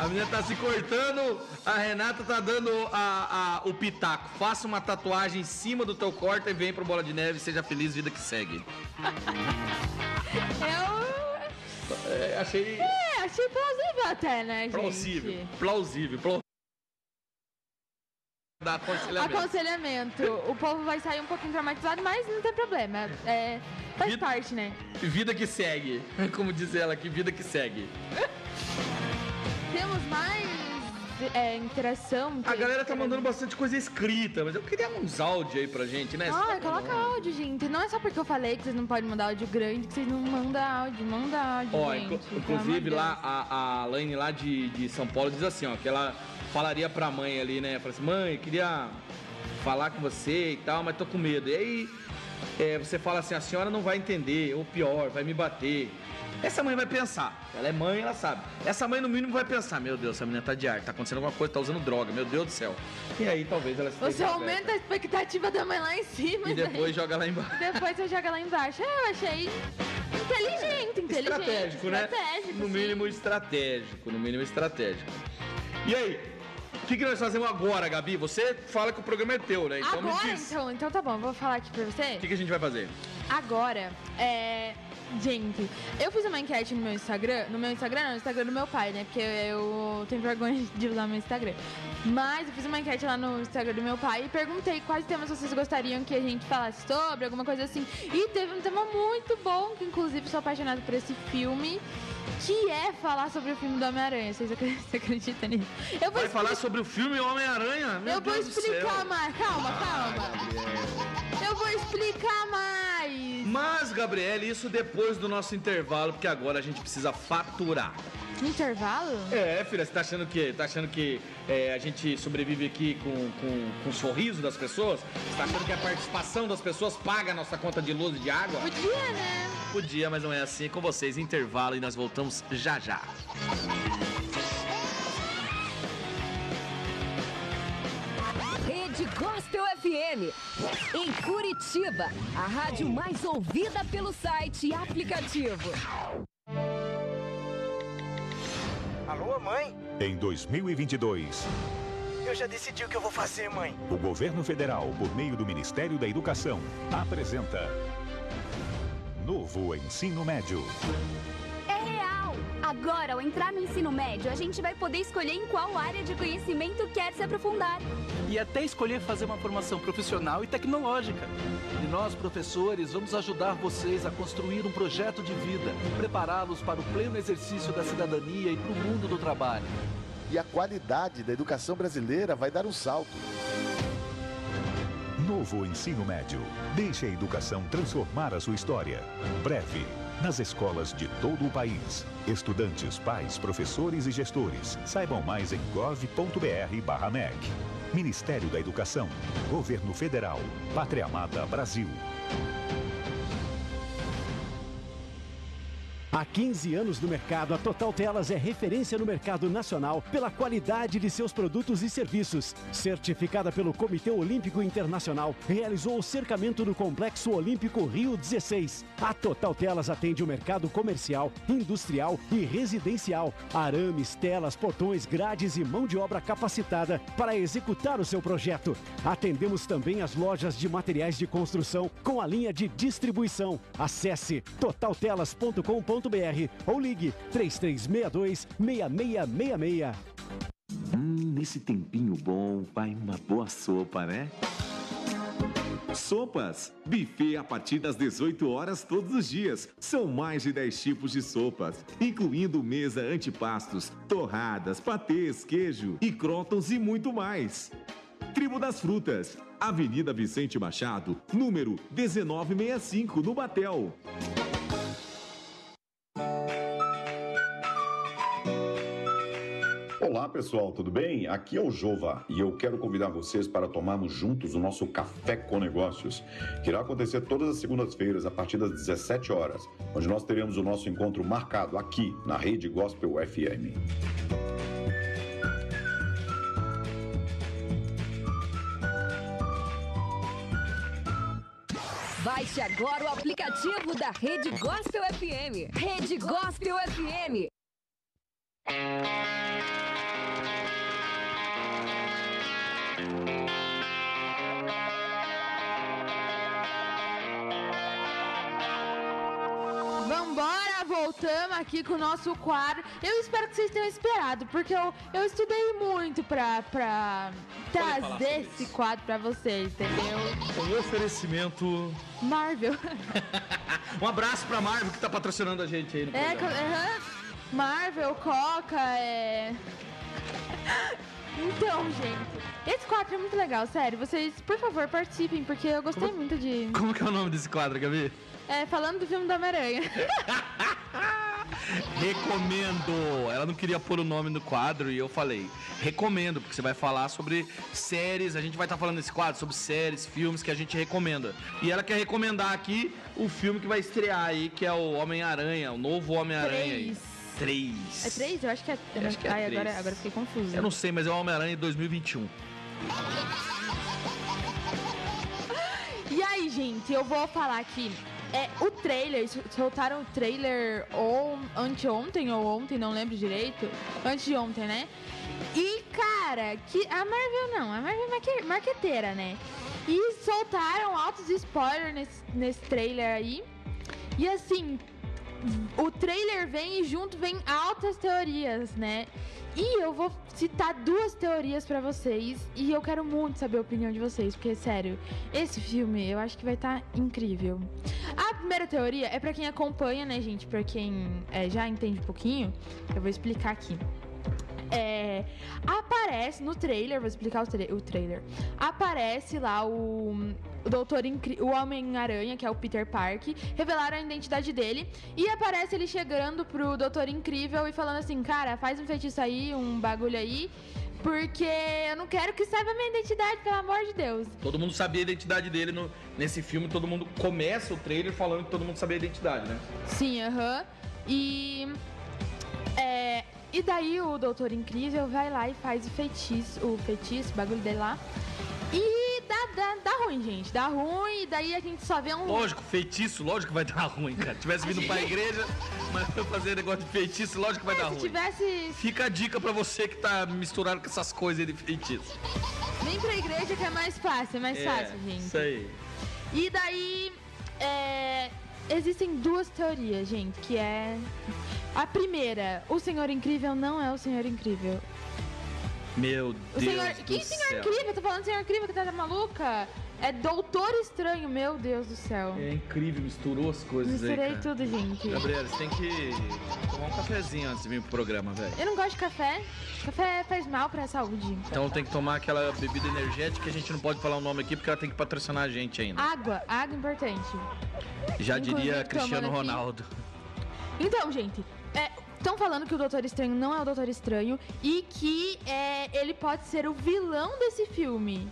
A menina tá se cortando, a Renata tá dando a, a- o pitaco. Faça uma tatuagem em cima do teu corte e vem pro Bola de Neve. Seja feliz, vida que segue. Eu. É, achei É, achei plausível até, né, gente? plausível. Plausível. plausível. Da aconselhamento. Aconselhamento. O povo vai sair um pouquinho traumatizado, mas não tem problema. É, faz Vida- parte, né? Vida que segue. Como diz ela aqui, vida que segue. Temos mais é, interação. A galera tá mandando bastante coisa escrita, mas eu queria uns áudios aí pra gente, né? Ah, Só- coloca áudio, gente. Não é só porque eu falei que vocês não podem mandar áudio grande que vocês não mandam áudio. Manda áudio, Ó, gente. inclusive lá, a, a Laine lá de, de São Paulo diz assim, ó, que ela falaria pra mãe ali, né? Fala assim, mãe, queria falar com você e tal, mas tô com medo. E aí, é, você fala assim, a senhora não vai entender, ou pior, vai me bater. Essa mãe vai pensar. Ela é mãe, ela sabe. Essa mãe, no mínimo, vai pensar: Meu Deus, essa menina tá de ar, tá acontecendo alguma coisa, tá usando droga, meu Deus do céu. E aí talvez ela se Você aumenta a expectativa da mãe lá em cima. E depois daí- joga lá embaixo. Depois você joga lá embaixo. Eu achei inteligente, inteligente. Estratégico, né? Estratégico, No sim. mínimo estratégico, no mínimo estratégico. E aí? O que, que nós fazemos agora, Gabi? Você fala que o programa é teu, né? Então me Agora, diz. então, então tá bom, vou falar aqui pra você. O que, que a gente vai fazer? Agora, é. Gente, eu fiz uma enquete no meu Instagram. No meu Instagram, não, no Instagram do meu pai, né? Porque eu tenho vergonha de usar meu Instagram. Mas eu fiz uma enquete lá no Instagram do meu pai e perguntei quais temas vocês gostariam que a gente falasse sobre, alguma coisa assim. E teve um tema muito bom, que inclusive sou apaixonada por esse filme, que é falar sobre o filme do Homem-Aranha. Vocês acre- você acreditam nisso? Eu vou Vai falar sobre o filme Homem-Aranha? Meu eu vou Deus céu. explicar mais. Calma, calma. Eu vou explicar mais. Mas, Gabriele, isso depois do nosso intervalo, porque agora a gente precisa faturar. Intervalo? É, filha, você tá achando que, tá achando que é, a gente sobrevive aqui com, com, com o sorriso das pessoas? Você tá achando que a participação das pessoas paga a nossa conta de luz e de água? Podia, né? Podia, mas não é assim. Com vocês, intervalo, e nós voltamos já já. Rede Gospel FM. Em Curitiba, a rádio mais ouvida pelo site e aplicativo. Alô, mãe? Em 2022, Eu já decidi o que eu vou fazer, mãe. o governo federal, por meio do Ministério da Educação, apresenta Novo Ensino Médio. Agora, ao entrar no ensino médio, a gente vai poder escolher em qual área de conhecimento quer se aprofundar. E até escolher fazer uma formação profissional e tecnológica. E nós, professores, vamos ajudar vocês a construir um projeto de vida, prepará-los para o pleno exercício da cidadania e para o mundo do trabalho. E a qualidade da educação brasileira vai dar um salto. Novo Ensino Médio. Deixe a educação transformar a sua história. Breve, nas escolas de todo o país. Estudantes, pais, professores e gestores. Saibam mais em gov.br/mec. Ministério da Educação. Governo Federal. Pátria Amada Brasil. Há 15 anos no mercado, a Total Telas é referência no mercado nacional pela qualidade de seus produtos e serviços. Certificada pelo Comitê Olímpico Internacional, realizou o cercamento do Complexo Olímpico Rio 16. A Total Telas atende o mercado comercial, industrial e residencial. Arames, telas, portões, grades e mão de obra capacitada para executar o seu projeto. Atendemos também as lojas de materiais de construção com a linha de distribuição. Acesse totaltelas.com.br ou ligue 3362 6666. Hum, nesse tempinho bom, vai uma boa sopa, né? Sopas. Buffet a partir das 18 horas todos os dias. São mais de 10 tipos de sopas, incluindo mesa antipastos, torradas, patês, queijo e crótons e muito mais. Tribo das Frutas. Avenida Vicente Machado, número 1965, no Batel. Olá pessoal, tudo bem? Aqui é o Jova e eu quero convidar vocês para tomarmos juntos o nosso Café com Negócios, que irá acontecer todas as segundas-feiras a partir das 17 horas, onde nós teremos o nosso encontro marcado aqui na Rede Gospel FM. Baixe agora o aplicativo da Rede Gospel FM. Rede Gospel FM. Vambora, voltamos aqui com o nosso quadro. Eu espero que vocês tenham esperado, porque eu, eu estudei muito pra, pra trazer esse quadro pra vocês, entendeu? Um oferecimento. Marvel. Um abraço pra Marvel que tá patrocinando a gente aí no É, programa. aham. Marvel, Coca, é. Então, gente, esse quadro é muito legal, sério. Vocês, por favor, participem, porque eu gostei muito de. Como que é o nome desse quadro, Gabi? É, falando do filme do Homem-Aranha. recomendo. Ela não queria pôr o nome no quadro e eu falei, recomendo, porque você vai falar sobre séries. A gente vai estar falando nesse quadro sobre séries, filmes que a gente recomenda. E ela quer recomendar aqui o filme que vai estrear aí, que é o Homem-Aranha, o novo Homem-Aranha aí. Três. É três? Eu acho que é. Eu acho que é Ai, três. agora, agora fiquei confusa. Eu não sei, mas é o Homem-Aranha 2021. E aí, gente, eu vou falar aqui. É, o trailer, sol- soltaram o trailer ou anteontem ou ontem, não lembro direito. Antes de ontem, né? E, cara, que a Marvel não, a Marvel é marque- marqueteira, né? E soltaram altos spoilers nesse, nesse trailer aí. E assim, o trailer vem e junto vem altas teorias, né? E eu vou citar duas teorias pra vocês e eu quero muito saber a opinião de vocês, porque sério, esse filme eu acho que vai estar incrível. A primeira teoria é pra quem acompanha, né, gente? Pra quem é, já entende um pouquinho, eu vou explicar aqui. É, aparece no trailer, vou explicar o, tra- o trailer. Aparece lá o, o Doutor Incri- o Homem-Aranha, que é o Peter Park, revelaram a identidade dele e aparece ele chegando pro Doutor Incrível e falando assim: "Cara, faz um feitiço aí, um bagulho aí, porque eu não quero que saiba a minha identidade, pelo amor de Deus". Todo mundo sabia a identidade dele no- nesse filme, todo mundo começa o trailer falando que todo mundo sabia a identidade, né? Sim, aham. E. É, e daí o Doutor Incrível vai lá e faz o feitiço, o feitiço, o bagulho dele lá. E dá, dá, dá ruim, gente. Dá ruim, e daí a gente só vê um. Lógico, feitiço, lógico que vai dar ruim, cara. Tivesse vindo pra igreja, mas eu fazer negócio de feitiço, lógico que vai dar Se ruim. tivesse. Fica a dica pra você que tá misturado com essas coisas de feitiço. Vem pra igreja que é mais fácil, é mais É, fácil, gente. Isso aí. E daí. é, existem duas teorias, gente, que é. A primeira, o Senhor Incrível não é o Senhor Incrível. Meu O Deus senhor. do Que senhor céu. incrível? Tô falando senhor incrível que tá maluca? É Doutor Estranho, meu Deus do céu. É incrível, misturou as coisas aí, Misturei tudo, gente. Gabriela, você tem que tomar um cafezinho antes de vir pro programa, velho. Eu não gosto de café. Café faz mal pra saúde. Então tem que tomar aquela bebida energética que a gente não pode falar o nome aqui porque ela tem que patrocinar a gente ainda. Água, água importante. Já diria inclusive, Cristiano tomando aqui. Ronaldo. Então, gente, estão falando que o Doutor Estranho não é o Doutor Estranho e que é, ele pode ser o vilão desse filme.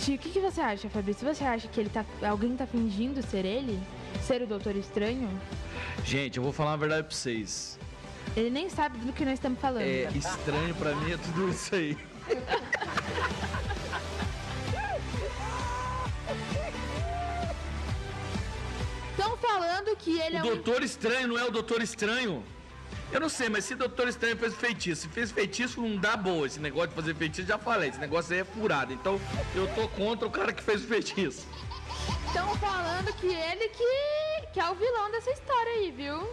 Tio, o que, que você acha, Fabrício? Você acha que ele tá, alguém tá fingindo ser ele? Ser o Doutor Estranho? Gente, eu vou falar uma verdade pra vocês. Ele nem sabe do que nós estamos falando. É estranho pra mim é tudo isso aí. Estão falando que ele é O um. Doutor Estranho não é o Doutor Estranho? Eu não sei, mas se o Doutor Estranho fez feitiço, se fez feitiço, não dá boa. Esse negócio de fazer feitiço, já falei, esse negócio aí é furado. Então eu tô contra o cara que fez o feitiço. Estão falando que ele que, que é o vilão dessa história aí, viu?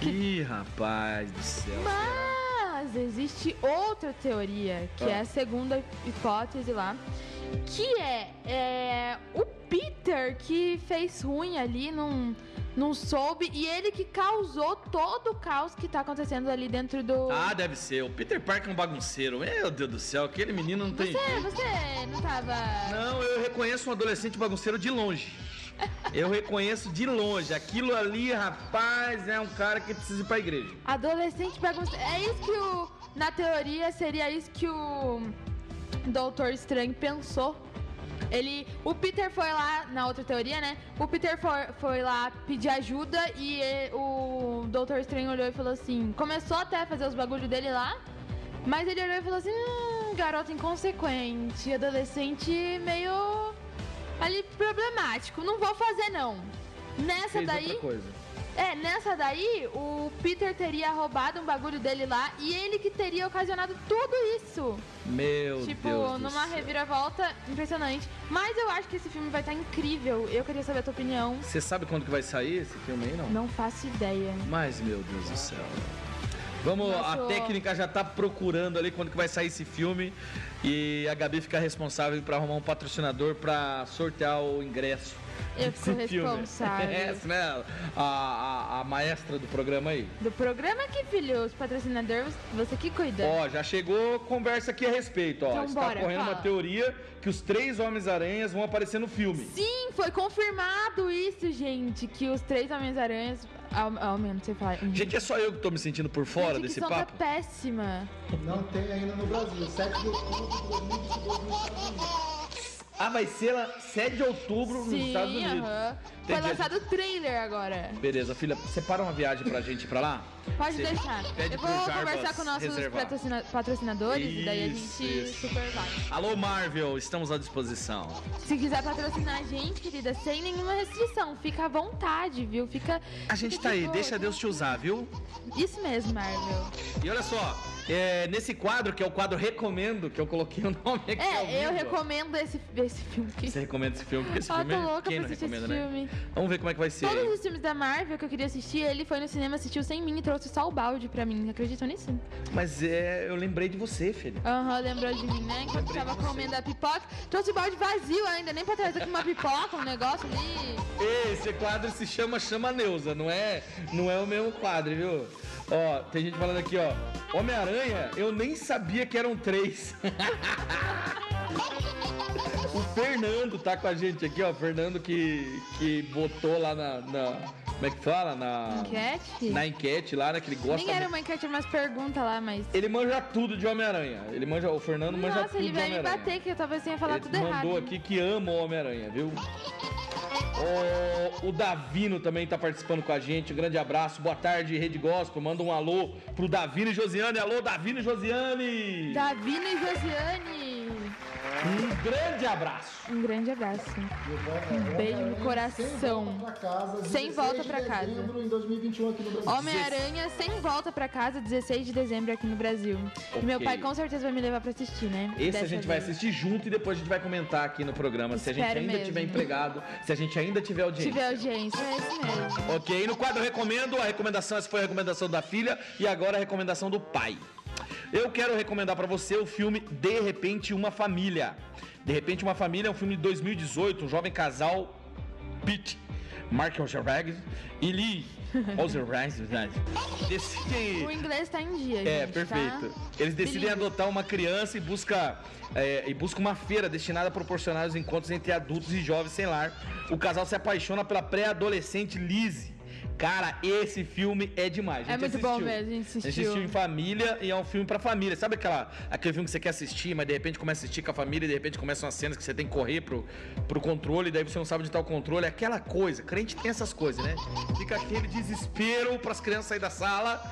Ih, rapaz do céu. Mas existe outra teoria, que Ah. é a segunda hipótese lá, que é, é, o Peter que fez ruim ali, não, não soube, e ele que causou todo o caos que tá acontecendo ali dentro do. Ah, deve ser. O Peter Parker é um bagunceiro. Meu Deus do céu, aquele menino não tem você, você não tava. Não, eu reconheço um adolescente bagunceiro de longe. Eu reconheço de longe. Aquilo ali, rapaz, é um cara que precisa ir pra igreja. Adolescente bagunceiro. É isso que o. Na teoria, seria isso que o Doutor Estranho pensou. Ele. O Peter foi lá, na outra teoria, né? O Peter foi, foi lá pedir ajuda e o Doutor Estranho olhou e falou assim. Começou até a fazer os bagulhos dele lá. Mas ele olhou e falou assim: hum, garoto inconsequente, adolescente meio. ali problemático. Não vou fazer, não. Nessa Fez daí. É, nessa daí, o Peter teria roubado um bagulho dele lá e ele que teria ocasionado tudo isso. Meu tipo, Deus do numa reviravolta impressionante. Mas eu acho que esse filme vai estar incrível. Eu queria saber a tua opinião. Você sabe quando que vai sair esse filme aí, não? Não faço ideia. Mas, meu Deus do céu. Vamos, a Nosso- técnica já tá procurando ali quando que vai sair esse filme. E a Gabi fica responsável pra arrumar um patrocinador pra sortear o ingresso. Eu fico filme. responsável. Essa, né? A, a, a maestra do programa aí. Do programa aqui, filho, os patrocinadores, você que cuida. Ó, já chegou conversa aqui a respeito, ó. Então Está bora, correndo uma fala. teoria que os três Homens-Aranhas vão aparecer no filme. Sim, foi confirmado isso, gente, que os três Homens-Aranhas Ao, ao menos você fala. Gente, é só eu que tô me sentindo por fora desse tá papo? péssima. Não tem ainda no Brasil. 7 de outubro de 2022 nos Estados Unidos. Ah, vai ser lá 7 de outubro nos Sim, Estados Unidos. aham. Foi Entendi. lançado o trailer agora. Beleza, filha, separa uma viagem pra gente ir pra lá? Pode Você deixar. pede Eu vou pro Jarbas conversar com nossos reservar. patrocina- patrocinadores e daí a Isso, gente isso. super vai. Alô, Marvel, estamos à disposição. Se quiser patrocinar a gente, querida, sem nenhuma restrição, fica à vontade, viu? Fica. A gente tá aí, deixa Deus te usar, viu? Isso mesmo, Marvel. E olha só, é, nesse quadro, que é o quadro Recomendo, que eu coloquei o nome aqui. É, eu recomendo esse, esse filme aqui. Você recomenda esse filme? Porque esse Ah, filme tô é- louca quem pra assistir esse né? filme. Vamos ver como é que vai ser. Todos os filmes da Marvel que eu queria assistir, ele foi no cinema, assistiu sem mim e trouxe só o balde pra mim. Acreditam nisso? Mas é, eu lembrei de você, filho. Aham, lembrou de mim, né? Enquanto Lembrei tava comendo a pipoca. Trouxe o balde vazio ainda, nem pra trazer com uma pipoca, um negócio ali. Esse quadro se chama Chama Neuza, não é, não é o mesmo quadro, viu? Ó, tem gente falando aqui, ó. Homem-Aranha, eu nem sabia que eram três. o Fernando tá com a gente aqui, ó. Fernando que, que botou lá na, na- Como é que fala? Na Enquete? Na enquete lá, né? Que ele gosta. Nem era uma enquete, era umas perguntas lá, mas. Ele manja tudo de Homem-Aranha. Ele manja. O Fernando manja Nossa, tudo ele de vai me bater, que eu talvez tenha falado Ele tudo mandou errado. aqui que ama o Homem-Aranha, viu? O, o Davino também tá participando com a gente. Um grande abraço. Boa tarde, Rede Gospel. Manda um alô pro Davino e Josiane. Alô, Davino e Josiane! Davina e Josiane. Um grande abraço. Um grande abraço. Um beijo no coração. Sem volta pra casa. Em 2021 aqui no Brasil. Homem-Aranha sem volta pra casa, 16 de dezembro aqui no Brasil. E meu pai com certeza vai me levar pra assistir, né? Esse Dessa a gente vai vez. assistir junto e depois a gente vai comentar aqui no programa. se a gente Espero ainda mesmo. tiver empregado, se a gente ainda tiver audiência. Tiver audiência, é isso mesmo. Ok, no quadro Recomendo, a recomendação, essa foi a recomendação da filha e agora a recomendação do pai. Eu quero recomendar pra você o filme De Repente Uma Família. De Repente Uma Família é um filme de 2018, um jovem casal, Pete, Mark Osterberg e Lee Osterberg, decide O inglês tá em dia, é, gente, perfeito. tá? Eles decidem Bilíngue. adotar uma criança e busca, é, e busca uma feira destinada a proporcionar os encontros entre adultos e jovens sem lar. O casal se apaixona pela pré-adolescente Lizzie. Cara, esse filme é demais. É muito bom mesmo, a gente A gente assistiu. assistiu em família e é um filme pra família. Sabe aquela, aquele filme que você quer assistir, mas de repente começa a assistir com a família e de repente começam as cenas que você tem que correr pro, pro controle, e daí você não sabe onde tá o controle. É aquela coisa. Crente tem essas coisas, né? Fica aquele desespero pras crianças sair da sala.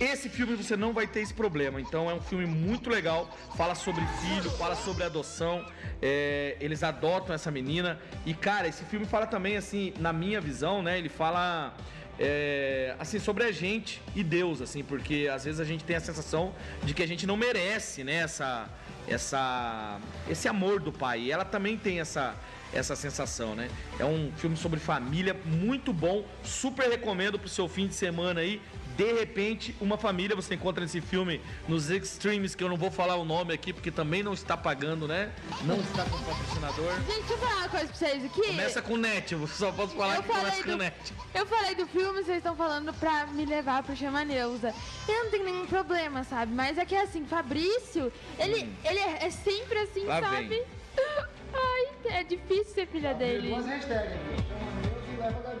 Esse filme você não vai ter esse problema. Então é um filme muito legal. Fala sobre filho, fala sobre adoção. É, eles adotam essa menina. E, cara, esse filme fala também, assim, na minha visão, né? Ele fala. É, assim, sobre a gente e Deus, assim, porque às vezes a gente tem a sensação de que a gente não merece, né, essa, essa, esse amor do pai. E ela também tem essa, essa sensação, né? É um filme sobre família muito bom, super recomendo pro seu fim de semana aí. De repente, uma família, você encontra esse filme nos extremes, que eu não vou falar o nome aqui, porque também não está pagando, né? Não está com patrocinador. Gente, deixa eu falar uma coisa pra vocês aqui. Começa com net, eu só posso falar Eu que começa falei com do- net. Eu falei do filme, vocês estão falando pra me levar pro Chama Neuza. Eu não tenho nenhum problema, sabe? Mas é que assim, Fabrício, ele, ele é, é sempre assim, Hum. Lá sabe? vem. Ai, é difícil ser filha dele. Duas hashtags.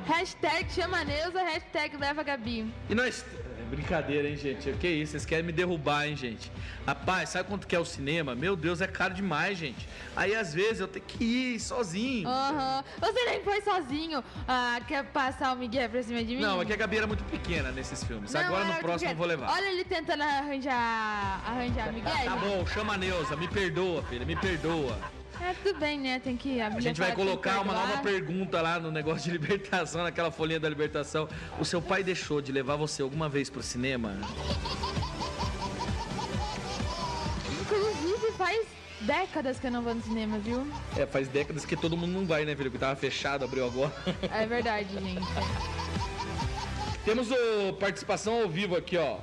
Hashtag Chama Neuza, hashtag Leva Gabi. E nós. é Brincadeira, hein, gente? Que isso? Vocês querem me derrubar, hein, gente? Rapaz, sabe quanto que é o cinema? Meu Deus, é caro demais, gente. Aí às vezes eu tenho que ir sozinho. Aham. Você nem foi sozinho. Ah, quer passar o Miguel pra cima de mim? Não, é que a Gabi era muito pequena nesses filmes. Não, Agora no próximo eu vou levar. Olha ele tentando arranjar, arranjar Miguel. Tá bom, chama a Neuza, me perdoa, filha, me perdoa. É, tudo bem, né? Tem que... A gente vai colocar uma nova pergunta lá no negócio de libertação, naquela folhinha da libertação. O seu pai deixou de levar você alguma vez pro cinema? Inclusive, faz décadas que eu não vou no cinema, viu? É, faz décadas que todo mundo não vai, né, filho? Porque tava fechado, abriu agora. É verdade, gente. Temos o participação ao vivo aqui, ó.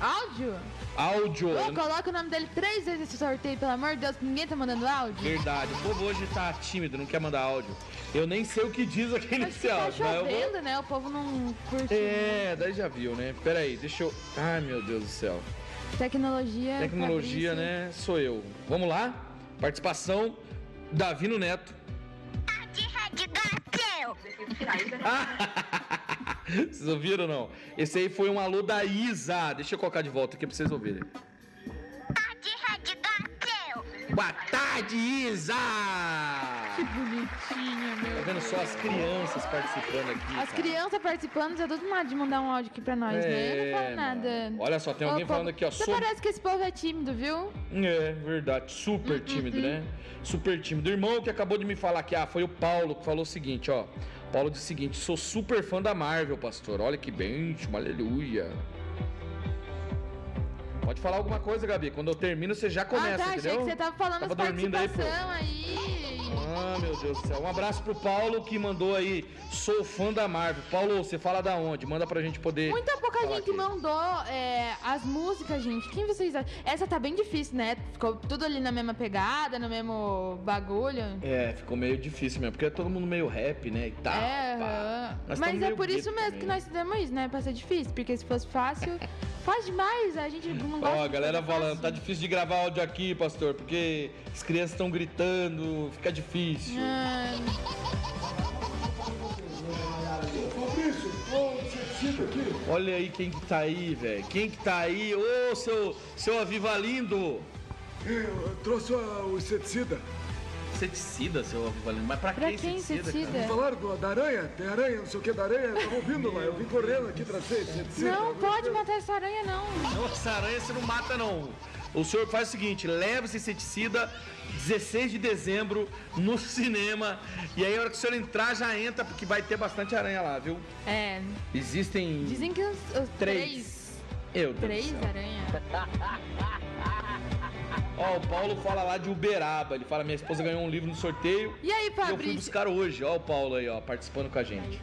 Áudio? Áudio. Ô, coloca o nome dele três vezes nesse sorteio, pelo amor de Deus, ninguém tá mandando áudio. Verdade, o povo hoje tá tímido, não quer mandar áudio. Eu nem sei o que diz aqui nesse Tá áudio, mas eu vou... chovendo, né? O povo não curte. É, daí já viu, né? Pera aí, deixa eu... Ai, meu Deus do céu. Tecnologia. Tecnologia, Fabrício. né? Sou eu. Vamos lá? Participação, Davino Neto. Vocês ouviram ou não? Esse aí foi um alô da Isa. Deixa eu colocar de volta aqui pra vocês ouvirem. Boa tarde, Isa! Que bonitinha, meu. Tá vendo só as crianças participando aqui? As crianças participando, já todo mundo de mandar um áudio aqui pra nós, né? Eu não falo É, nada. Olha só, tem alguém Ô, falando aqui, ó. Você sou- parece que esse povo é tímido, viu? É, verdade. Super tímido, né? Super tímido. O irmão que acabou de me falar que ah, foi o Paulo que falou o seguinte, ó. Paulo disse o seguinte: sou super fã da Marvel, pastor. Olha que bênção, aleluia. Pode falar alguma coisa, Gabi. Quando eu termino, você já começa, ah, tá, entendeu? achei que você tava falando Tava dormindo aí, pô. aí. Ah, meu Deus do céu. Um abraço pro Paulo que mandou aí. Sou fã da Marvel. Paulo, você fala da onde? Manda pra gente poder. Muita pouca gente aqui. mandou é, as músicas, gente. Quem vocês acham? Essa tá bem difícil, né? Ficou tudo ali na mesma pegada, no mesmo bagulho. É, ficou meio difícil mesmo, porque é todo mundo meio rap, né? E tal. é, mas estamos é meio por isso mesmo também. que nós fizemos isso, né? Pra ser difícil. Porque se fosse fácil, faz demais. A gente não gosta Ó, a galera falando, fácil. tá difícil de gravar áudio aqui, pastor, porque as crianças estão gritando, fica difícil. Ah. Olha aí quem que tá aí, velho. Quem que tá aí? Ô, seu, seu Aviva Lindo! Eu trouxe o o inseticida. Inseticida, seu Aviva Lindo. Mas pra, Pra que que inseticida, inseticida? cara? Falaram do- da aranha? Tem aranha, não sei o que da aranha. Eu tava ouvindo lá. Eu vim correndo aqui trazer inseticida. não pode matar essa aranha, não. Não, essa aranha você não mata, não. O senhor faz o seguinte, leva esse inseticida 16 de dezembro no cinema. E aí, a hora que o senhor entrar, já entra, porque vai ter bastante aranha lá, viu? É. Existem Dizem que os, os três. Eu, Deus do Três aranhas. Ó, o Paulo fala lá de Uberaba. Ele fala: minha esposa ganhou um livro no sorteio. E aí, E eu fui Fabrício? buscar hoje. Ó, o Paulo aí, ó, participando com a gente.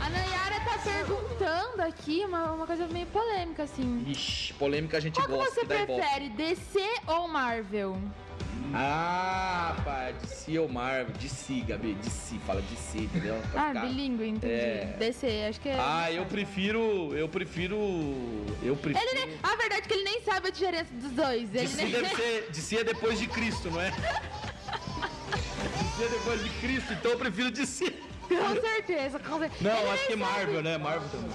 A Nayara tá perguntando aqui uma, uma coisa meio polêmica, assim. Ixi, polêmica a gente Qual gosta. você dá ibope. prefere, DC ou Marvel? Ah, pá, DC ou Marvel? DC, Gabi, DC, fala DC, entendeu? Pra Ah, ficar- bilíngue, entendi. É. DC, acho que é. Ah, eu prefiro. Eu prefiro. Eu prefiro. Ele nem, a verdade é que ele nem sabe a diferença dos dois. Ele DC nem... deve ser. DC é depois de Cristo, não é? DC é depois de Cristo, então eu prefiro DC. Com certeza, com certeza. Não, Ele acho que sabe. Marvel, né? Marvel também.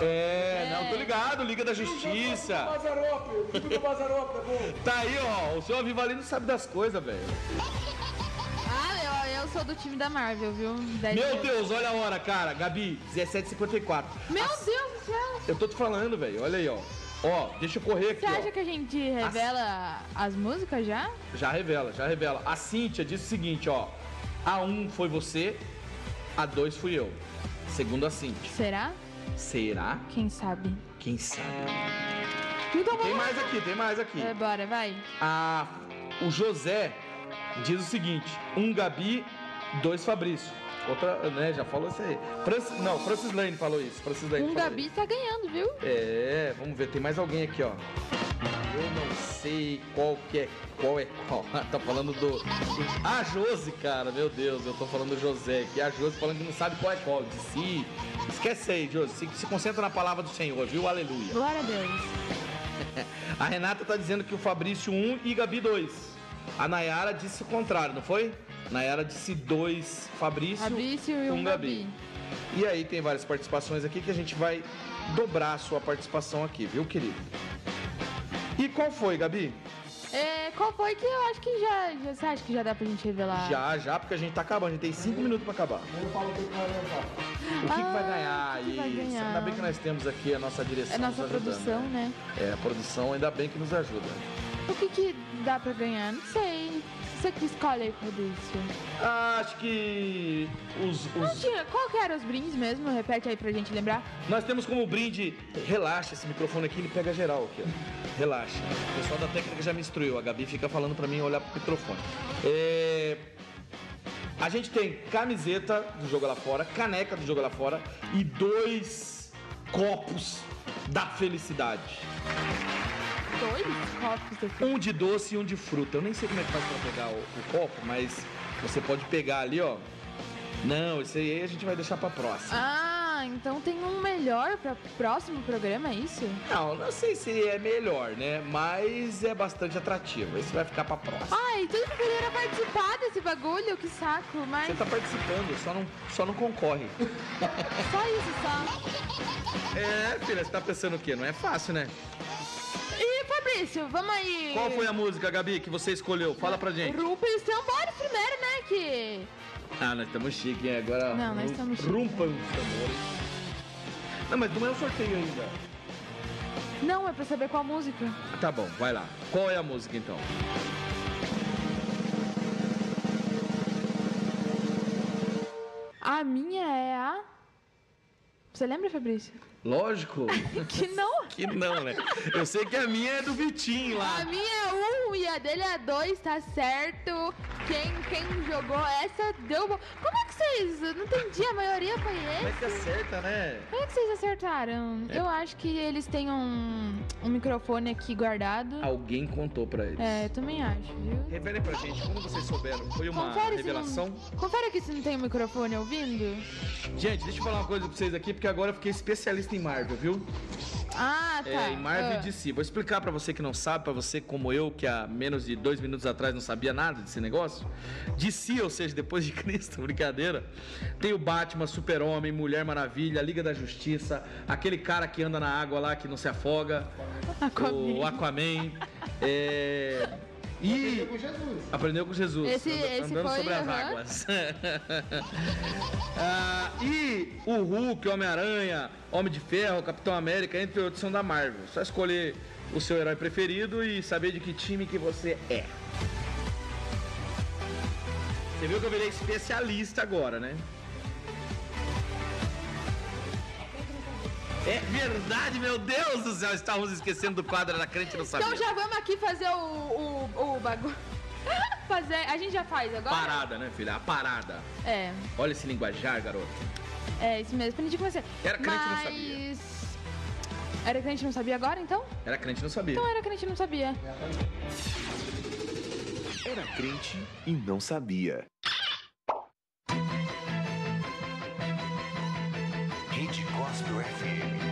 É, não, tô ligado, Liga da Justiça. Tá bom? Tá aí, ó, o seu Avivalino sabe das coisas, velho. Ah, eu, eu sou do time da Marvel, viu? Dez Meu vezes. Deus, olha a hora, cara. Gabi, 17h54. Meu Deus do céu! Eu tô te falando, velho, olha aí, ó. Ó, deixa eu correr aqui, Você acha ó. que a gente revela as músicas já? Já revela, já revela. A Cíntia disse o seguinte, ó. A 1 foi você, a 2 fui eu. Segundo a Cíntia. Será? Será? Quem sabe? Quem sabe? Então Tem mais aqui, tem mais aqui. É, bora, vai. A, o José diz o seguinte: um Gabi, dois Fabrício. Outra, né, já falou isso aí. Francis, não, Francis Lane falou isso. Francis Lane Um Gabi tá ganhando, viu? É, vamos ver, tem mais alguém aqui, ó. Eu não sei qual que é qual é qual. tá falando do, do- A Josi, cara, meu Deus, eu tô falando do José aqui. A Josi falando que não sabe qual é qual. De si. Esquece aí, Josi. Se, se concentra na palavra do Senhor, viu? Aleluia. Glória a Deus. A Renata tá dizendo que o Fabrício 1 e Gabi 2. A Nayara disse o contrário, não foi? Nayara disse 2 Fabrício, Fabrício e um Gabi. E aí tem várias participações aqui que a gente vai dobrar a sua participação aqui, viu, querido? E qual foi, Gabi? É, qual foi que eu acho que já, já. Você acha que já dá pra gente revelar? Já, já, porque a gente tá acabando, a gente tem 5 minutos pra acabar. Eu falo que vai. O que, que vai Ah, ganhar? o que que vai ganhar? Ainda bem que nós temos aqui a nossa direção. É nossa produção, né? É, a produção ainda bem que nos ajuda. O que que dá pra ganhar? Não sei. Você que escolhe aí, Fabrício. Acho que os, Não os, tinha. Qual que eram os brindes mesmo? Repete aí pra gente lembrar. Nós temos como brinde, relaxa, esse microfone aqui ele pega geral aqui, ó. Relaxa. O pessoal da técnica já me instruiu, a Gabi fica falando pra mim olhar pro microfone. É, A gente tem camiseta do Jogo Lá Fora, caneca do Jogo Lá Fora e dois copos da felicidade. Dois copos aqui. Um de doce e um de fruta. Eu nem sei como é que faz pra pegar o, o copo, mas você pode pegar ali, ó. Não, esse aí a gente vai deixar pra próxima. Ah, então tem um melhor para próximo programa, é isso? Não, não sei se é melhor, né? Mas é bastante atrativo. Esse vai ficar pra próxima. Ai, tudo que eu queria era participar desse bagulho, que saco, mas. Você tá participando, só não, só não concorre. Só isso, só. É, filha, você tá pensando o quê? Não é fácil, né? E Fabrício, vamos aí. Qual foi a música, Gabi, que você escolheu? Fala pra gente. Rumpa e os tambores primeiro, né? Que. Ah, nós estamos chiques, hein? Agora. Não, nós estamos chiques. Rumpa os tambores. Não, mas não é o sorteio ainda. Não, é pra saber qual música. Tá bom, vai lá. Qual é a música então? A minha é a. Você lembra, Fabrício? Lógico. Que não? que não, né? Eu sei que a minha é do Vitinho lá. A minha é um e a dele é dois, tá certo? Quem, quem jogou essa deu. bom. Como é que vocês. eu Não entendi, a maioria foi Como é que esse. acerta, né? Como é que vocês acertaram? É. Eu acho que eles têm um, um microfone aqui guardado. Alguém contou pra eles. É, eu também acho, viu? Revele pra gente, como vocês souberam? Foi uma Confere revelação? não- Confere aqui se não tem o microfone ouvindo. Gente, deixa eu falar uma coisa pra vocês aqui, porque agora eu fiquei especialista em Marvel, viu? Ah, tá. É, em Marvel Ah. e DC. Vou explicar pra você que não sabe, pra você como eu, que há menos de dois minutos atrás não sabia nada desse negócio. DC, ou seja, depois de Cristo, brincadeira. Tem o Batman, Super-Homem, Mulher Maravilha, Liga da Justiça, aquele cara que anda na água lá que não se afoga, o Aquaman. é, E com Jesus. aprendeu com Jesus, Esse- anda- esse andando foi, sobre as águas. Ah, e o Hulk, Homem-Aranha, Homem de Ferro, Capitão América, entre outros, são da Marvel. Só escolher o seu herói preferido e saber de que time que você é. Você viu que eu virei especialista agora, né? É verdade, meu Deus do céu, estávamos esquecendo do quadro da crente não sabia. Então já vamos aqui fazer o, o, o bagulho. fazer. A gente já faz agora? Parada, né, filha? A parada. É, Olha esse linguajar, garoto. é isso mesmo. Aprendi com você. Era crente Mas... não sabia. Era crente não sabia agora, então? Era crente não sabia. Então era crente não sabia. Era crente e não sabia. Rede Gospel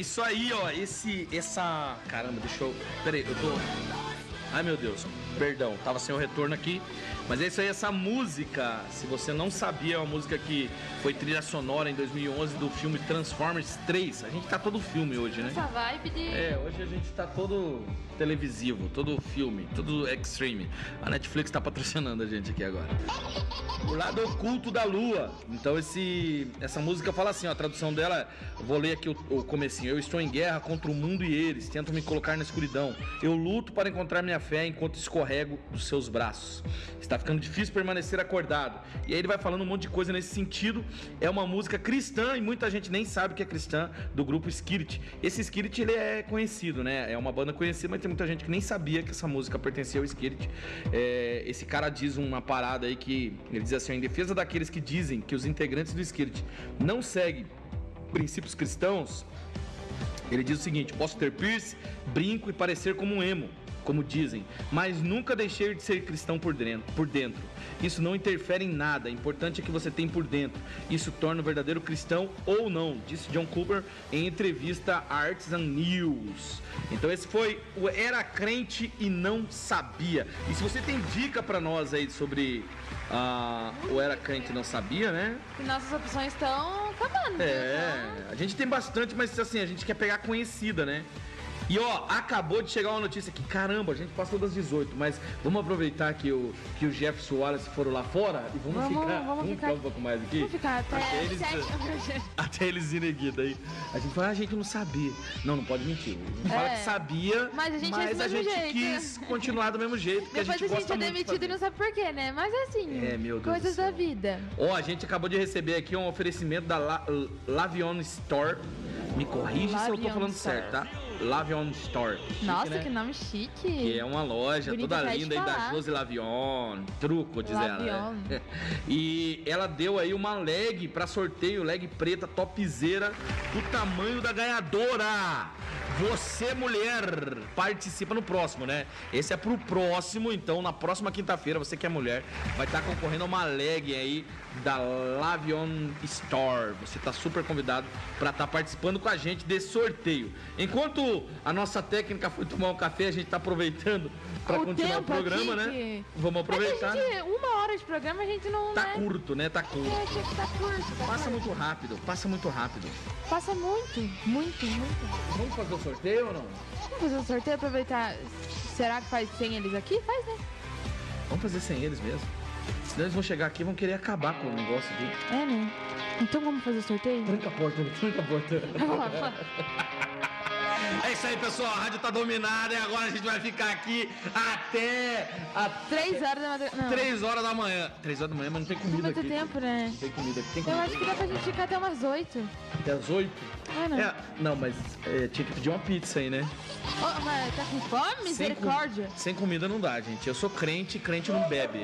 isso aí, ó. Esse. Essa. Caramba, deixa eu. Pera aí, eu tô. Ai meu Deus, perdão, tava sem o retorno aqui. Mas é isso aí, essa música, se você não sabia, é uma música que foi trilha sonora em 2011 do filme Transformers 3. A gente tá todo filme hoje, né? Essa vibe de. É, hoje a gente tá todo televisivo, todo filme, todo extreme. A Netflix tá patrocinando a gente aqui agora. O lado oculto da lua. Então esse essa música fala assim, ó, a tradução dela, vou ler aqui o, o comecinho. Eu estou em guerra contra o mundo e eles tentam me colocar na escuridão. Eu luto para encontrar minha fé enquanto escorrego dos seus braços. Está ficando difícil permanecer acordado. E aí ele vai falando um monte de coisa nesse sentido. É uma música cristã e muita gente nem sabe que é cristã do grupo Spirit. Esse Spirit ele é conhecido, né? É uma banda conhecida, mas tem muita gente que nem sabia que essa música pertencia ao Spirit. É, esse cara diz uma parada aí que ele diz assim, em defesa daqueles que dizem que os integrantes do Spirit não seguem princípios cristãos, ele diz o seguinte: posso ter piercing, brinco e parecer como um emo, como dizem, mas nunca deixei de ser cristão por dentro. Isso não interfere em nada, o importante é que você tem por dentro. Isso torna o verdadeiro cristão ou não, disse John Cooper em entrevista à Artisan News. Então esse foi o Era Crente e Não Sabia. E se você tem dica pra nós aí sobre ah, o Era Crente e Não Sabia, né? que Nossas opções estão acabando. É, a gente tem bastante, mas assim, a gente quer pegar conhecida, né? E ó, acabou de chegar uma notícia aqui, caramba, a gente passou das 18, mas vamos aproveitar que o, que o Jefferson Wallace foram lá fora e vamos, Vamos- ficar, vamos ficar- um pouco mais aqui. Vamos ficar até, Até eles-. Até eles irem aqui, daí a gente fala, ah, a gente não sabia. Não, não pode mentir. A gente fala É. que sabia, Mas a gente mas a gente jeito. quis continuar do mesmo jeito, Depois a gente a gente é demitido e não sabe por quê, né? Mas assim, É, meu Deus coisas da vida. Ó, a gente acabou de receber aqui um oferecimento da La- Lavion Store. Me corrige se eu tô falando Store. certo, tá? Lavion Store. Chique, Nossa, né? que nome chique. Que é uma loja Bonito toda linda aí da. Josi Lavion. Truco, diz ela. Lavion. Né? E ela deu aí uma leg pra sorteio, leg preta, topzera, do tamanho da ganhadora. Você, mulher, participa no próximo, né? Esse é pro próximo, então na próxima quinta-feira, você que é mulher, vai estar concorrendo a uma leg aí da Lavion Store. Você tá super convidado para estar participando com a gente desse sorteio. Enquanto a nossa técnica foi tomar um café, a gente tá aproveitando para O continuar o programa, né? que- Vamos aproveitar. Gente, uma hora de programa a gente não. Tá né? curto, né? Tá curto. É, tá curto. tá Passa curto. muito rápido, passa muito rápido. Passa muito, muito, muito. Vamos fazer o sorteio ou não? Vamos fazer um sorteio, aproveitar. Será que faz sem eles aqui? Faz, né? Vamos fazer sem eles mesmo. Senão eles vão chegar aqui e vão querer acabar com o negócio aqui. É, né? Então vamos fazer o sorteio? Tranca a porta, tranca a porta. É isso aí, pessoal. A rádio tá dominada e agora a gente vai ficar aqui até a Três horas da. Não. 3 horas da manhã. 3 horas da manhã, mas não tem comida Muito aqui. tempo, né? Não tem comida aqui. Tem Eu comida acho que dá pra gente ficar até umas oito. até as 8. Ah, não. É, não, mas é, tinha que pedir uma pizza aí, né? Ô, mas tá com fome? Sem com- Misericórdia. Sem comida não dá, gente. Eu sou crente, crente não bebe.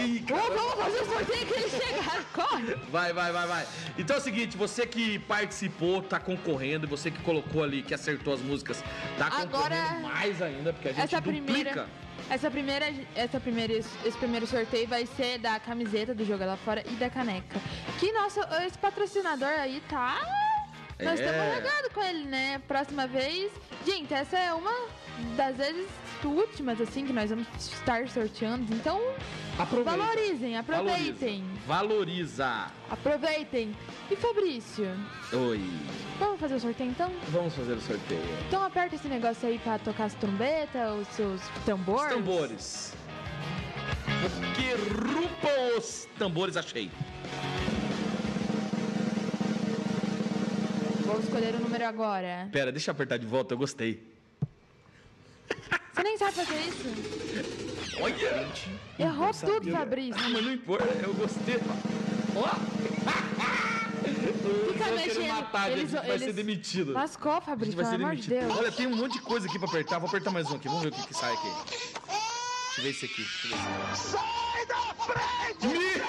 Ih, Ô, vamos fazer o sorteio que eles chegaram. Corre! Vai, vai, vai, vai. Então é o seguinte, você que participou, tá concorrendo, e você que colocou ali, que acertou as músicas, tá Agora, concorrendo mais ainda, porque a gente Essa duplica. primeira, essa primeira, essa primeira, esse primeiro sorteio vai ser da camiseta do Joga Lá Fora e da caneca. Que nosso, esse patrocinador aí tá... Nós É. estamos regados com ele, né? Próxima vez... Gente, essa é uma das vezes últimas, assim, que nós vamos estar sorteando. Então, Aproveita. valorizem, aproveitem. Valoriza. Aproveitem. E Fabrício, Oi. vamos fazer o sorteio então? Vamos fazer o sorteio. Então aperta esse negócio aí pra tocar as trombetas, os seus tambores. Os tambores. Porque rupa os tambores achei. Vou escolher o número agora. Pera, deixa eu apertar de volta, eu gostei. Você nem sabe fazer isso. Olha! Errou Não sabia. tudo, Fabrício. Ah, mas não importa, eu gostei. Ó! Fica Eles vão querer mexendo. matar a gente, Eles- gente vai eles- ser demitido. Lascou, gente Fabrício, vai ser demitido. Deus. Olha, tem um monte de coisa aqui pra apertar. Vou apertar mais um aqui. Vamos ver o que, que sai aqui. Deixa eu ver esse aqui. Deixa eu ver esse aqui. Sai da frente!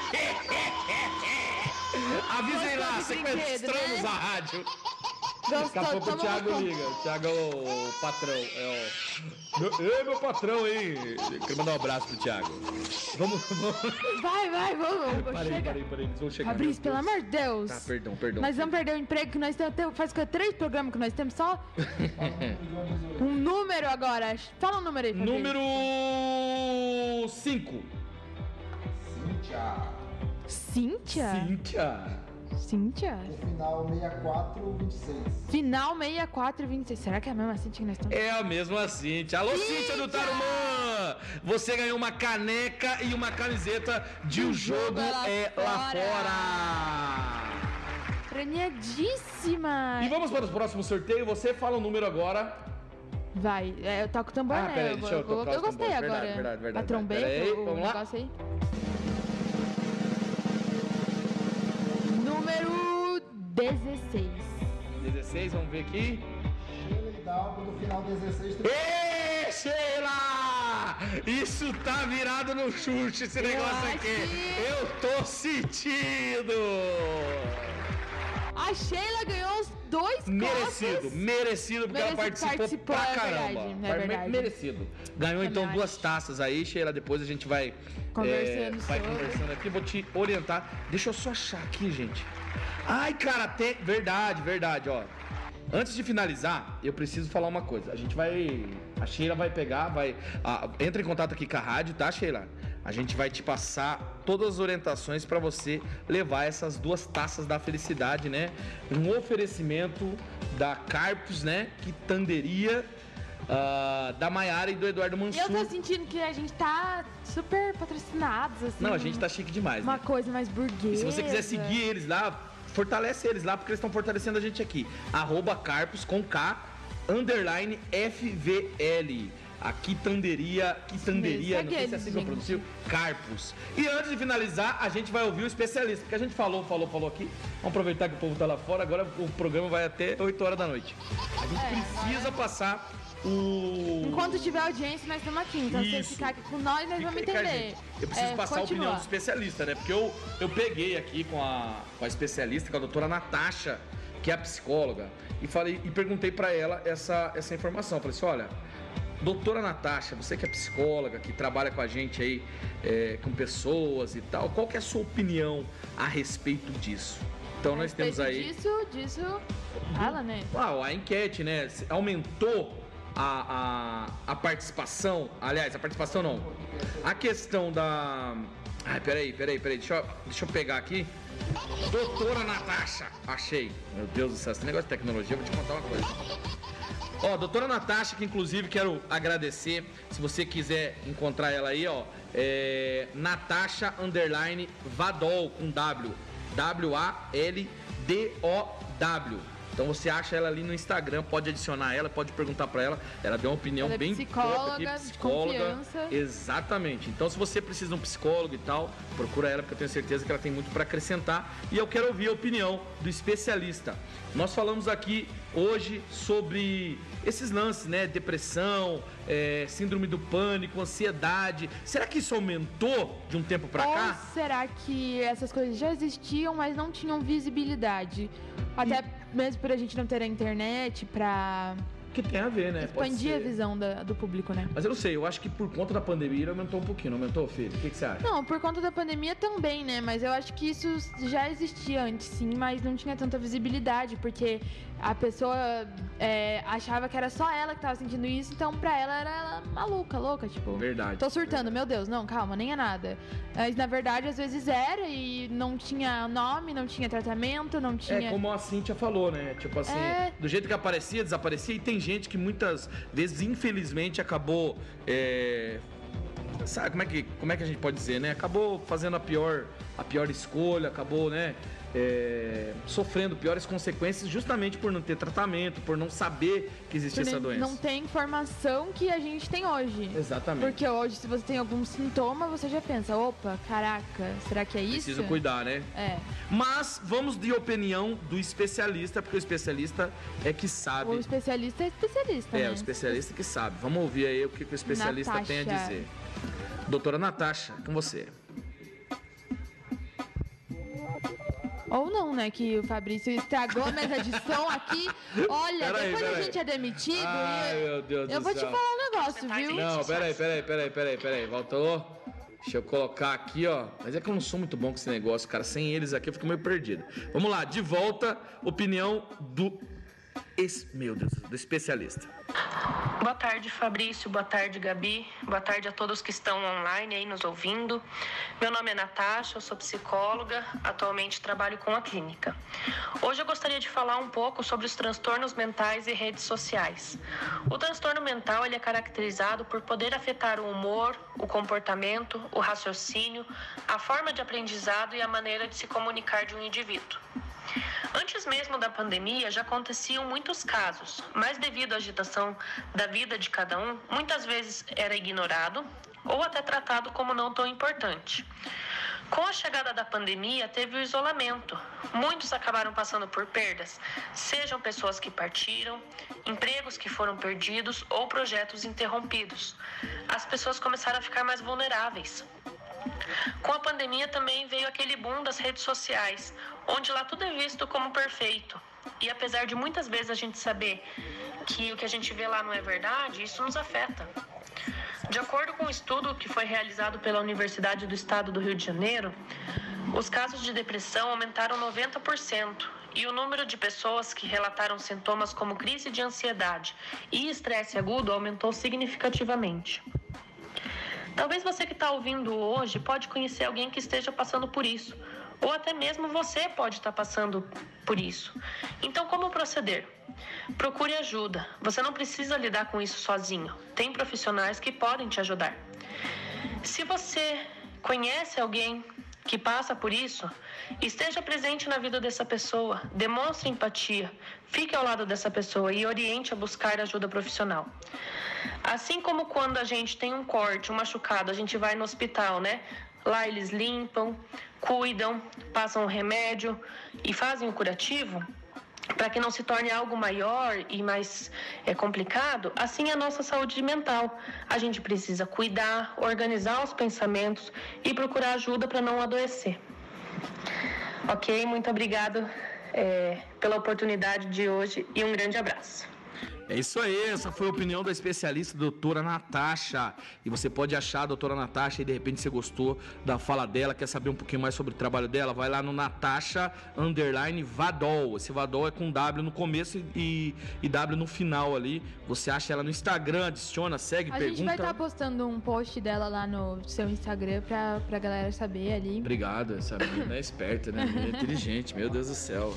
Avisem lá, sequestramos né? a rádio. Gostou, Daqui a pouco o toma Thiago uma- liga. Thiago é o, patrão. É o. Meu, ei, meu patrão, hein? Quero mandar um abraço pro Thiago. Vamos, vamos. Vai, vai, vamos, vamos. Parei, chega. parei, parei. Eles vão chegar. Fabrício, pelo amor de Deus. Tá, perdão, perdão. Nós vamos perder o emprego que nós temos. tem- Faz três programas que nós temos só. Um número agora. Fala um número aí, Fabrício. Número número 5. Cíntia. Cíntia? Cíntia. Cíntia? O final 6426. Final 6426. Será que é a mesma Cíntia que nós estamos? É a mesma Cíntia. Alô, Cíntia do Tarumã! Você ganhou uma caneca e uma camiseta de O Jogo é lá é Lá fora. Fora. Premiadíssima! E vamos para o próximo sorteio. Você fala o número agora. Vai, é, eu toco o tambor, Ah, né? peraí, eu, deixa eu vou- tocar eu os gostei tambores. agora. Verdade, verdade, verdade. A trombeta, Peraí, o vamos lá. negócio aí. Número 16. 16, vamos ver aqui. Sheila Hidalgo do final 16. Ê, Sheila! Isso tá virado no chute, esse negócio aqui. Eu tô sentindo! A Sheila ganhou os dois Merecido, merecido, porque ela Merecido, participou, participou, pra é caramba. verdade, é verdade. Merecido. Ganhou então Também duas taças aí, Sheila. Depois a gente vai. Conversando é, vai conversando aqui, vou te orientar. Deixa eu só achar aqui, gente. Ai, cara, tem. Verdade, verdade, ó. Antes de finalizar, eu preciso falar uma coisa. A gente vai. A Sheila vai pegar, vai. entra em contato aqui com a rádio, tá, Sheila? A gente vai te passar todas as orientações para você levar essas duas taças da felicidade, né? Um oferecimento da Carpus, né? Quitanderia, ah, da Maiara e do Eduardo E eu Mansur. tô sentindo que a gente tá super patrocinados, assim. Não, a gente tá chique demais. Uma né? coisa mais burguesa. E se você quiser seguir eles lá, fortalece eles lá, porque eles estão fortalecendo a gente aqui. Arroba Carpos com K, underline FVL. A quitanderia, quitanderia, não sei se é assim que eu eles, pronuncio, Carpos. E antes de finalizar, a gente vai ouvir o especialista, porque a gente falou, falou, falou aqui. Vamos aproveitar que o povo tá lá fora, agora o programa vai até 8 horas da noite. A gente precisa passar o... Enquanto tiver audiência, nós estamos aqui. Então, se você Isso. ficar aqui com nós, nós vamos Fica a entender. Eu preciso É, passar a continua. opinião do especialista, né? Porque eu, eu peguei aqui com a, com a especialista, com a doutora Natasha, que é a psicóloga, e falei e perguntei pra ela essa, essa informação. Falei assim: olha, doutora Natasha, você que é psicóloga, que trabalha com a gente aí, é, com pessoas e tal, qual que é a sua opinião a respeito disso? Então nós temos aí. Disso, disso. Fala, né? Uau, a enquete, né? Aumentou a, a, a participação. Aliás, a participação não. A questão da. Ai, peraí, peraí, peraí. Deixa eu, deixa eu pegar aqui. Doutora Natasha. Achei. Meu Deus do céu, esse negócio de tecnologia, eu vou te contar uma coisa. Ó, doutora Natasha, que inclusive quero agradecer. Se você quiser encontrar ela aí, ó. É Natasha Underline Vadol com W. W-A-L-D-O-W. Então você acha ela ali no Instagram, pode adicionar ela, pode perguntar pra ela. Ela deu uma opinião Ela é bem psicóloga, aqui, psicóloga. Exatamente. Então, se você precisa de um psicólogo e tal, procura ela, porque eu tenho certeza que ela tem muito para acrescentar. E eu quero ouvir a opinião do especialista. Nós falamos aqui hoje sobre esses lances, né? Depressão, é, síndrome do pânico, ansiedade. Será que isso aumentou de um tempo para Ou cá? será que essas coisas já existiam, mas não tinham visibilidade? Até mesmo por a gente não ter a internet pra Que tem a ver, né? Expandir a visão da- do público, né? Mas eu não sei, eu acho que por conta da pandemia ele aumentou um pouquinho, não aumentou, filho? O que, que você acha? Não, por conta da pandemia também, né? Mas eu acho que isso já existia antes, sim, mas não tinha tanta visibilidade, porque a pessoa é, achava que era só ela que tava sentindo isso, então pra ela era ela maluca, louca, tipo. Verdade. Tô surtando, meu Deus, não, calma, nem é nada. Mas na verdade, às vezes era e não tinha nome, não tinha tratamento, não tinha. É como a Cintia falou, né? Tipo assim, É. do jeito que aparecia, desaparecia. E tem gente que muitas vezes, infelizmente, acabou. é, Sabe como é, que, como é que a gente pode dizer, né? Acabou fazendo a pior, a pior escolha, acabou, né? É, sofrendo piores consequências justamente por não ter tratamento, por não saber que Porque essa doença. Não tem informação que a gente tem hoje. Exatamente. Porque hoje, se você tem algum sintoma, você já pensa, opa, caraca, será que é isso? Preciso cuidar, né? É. Mas vamos de opinião do especialista, porque o especialista é que sabe. O especialista é especialista, É, né? o especialista que sabe. Vamos ouvir aí o que, que o especialista tem a Natasha. dizer. Doutora Natasha, com você. Ou não, né? Que o Fabrício estragou a mesa de som aqui. Olha, Peraí, depois a gente é demitido. Ai, e- meu Deus eu do vou te falar um negócio, viu? Não, peraí, peraí, peraí, peraí, peraí. Voltou. Deixa eu colocar aqui, ó. Mas é que eu não sou muito bom com esse negócio, cara. Sem eles aqui eu fico meio perdido. Vamos lá, de volta, opinião do. Meu Deus, do especialista. Boa tarde, Fabrício. Boa tarde, Gabi. Boa tarde a todos que estão online aí nos ouvindo. Meu nome é Natasha, eu sou psicóloga, atualmente trabalho com a clínica. Hoje eu gostaria de falar um pouco sobre os transtornos mentais e redes sociais. O transtorno mental ele é caracterizado por poder afetar o humor, o comportamento, o raciocínio, a forma de aprendizado e a maneira de se comunicar de um indivíduo. Antes mesmo da pandemia, já aconteciam muitos casos, mas devido à agitação da vida de cada um, muitas vezes era ignorado ou até tratado como não tão importante. Com a chegada da pandemia, teve o isolamento. Muitos acabaram passando por perdas, sejam pessoas que partiram, empregos que foram perdidos ou projetos interrompidos. As pessoas começaram a ficar mais vulneráveis. Com a pandemia também veio aquele boom das redes sociais, onde lá tudo é visto como perfeito. E apesar de muitas vezes a gente saber que o que a gente vê lá não é verdade, isso nos afeta. De acordo com um estudo que foi realizado pela Universidade do Estado do Rio de Janeiro, os casos de depressão aumentaram 90% e o número de pessoas que relataram sintomas como crise de ansiedade e estresse agudo aumentou significativamente. Talvez você que está ouvindo hoje pode conhecer alguém que esteja passando por isso, ou até mesmo você pode estar passando por isso. Então, como proceder? Procure ajuda. Você não precisa lidar com isso sozinho. Tem profissionais que podem te ajudar. Se você conhece alguém que passa por isso, esteja presente na vida dessa pessoa, demonstre empatia, fique ao lado dessa pessoa e oriente a buscar ajuda profissional. Assim como quando a gente tem um corte, um machucado, a gente vai no hospital, né? Lá eles limpam, cuidam, passam o remédio e fazem o curativo para que não se torne algo maior e mais é, complicado, assim é a nossa saúde mental. A gente precisa cuidar, organizar os pensamentos e procurar ajuda para não adoecer. Ok? Muito obrigado é, pela oportunidade de hoje e um grande abraço. É isso aí, essa foi a opinião da especialista doutora Natasha. E você pode achar a doutora Natasha e de repente você gostou da fala dela, quer saber um pouquinho mais sobre o trabalho dela, vai lá no Natasha Underline Vadol. Esse Vadol é com W no começo e, e W no final ali. Você acha ela no Instagram, adiciona, segue, A pergunta. gente vai estar postando um post dela lá no seu Instagram pra, pra galera saber ali. Obrigado, essa menina é esperta, né? É inteligente, meu Deus do céu.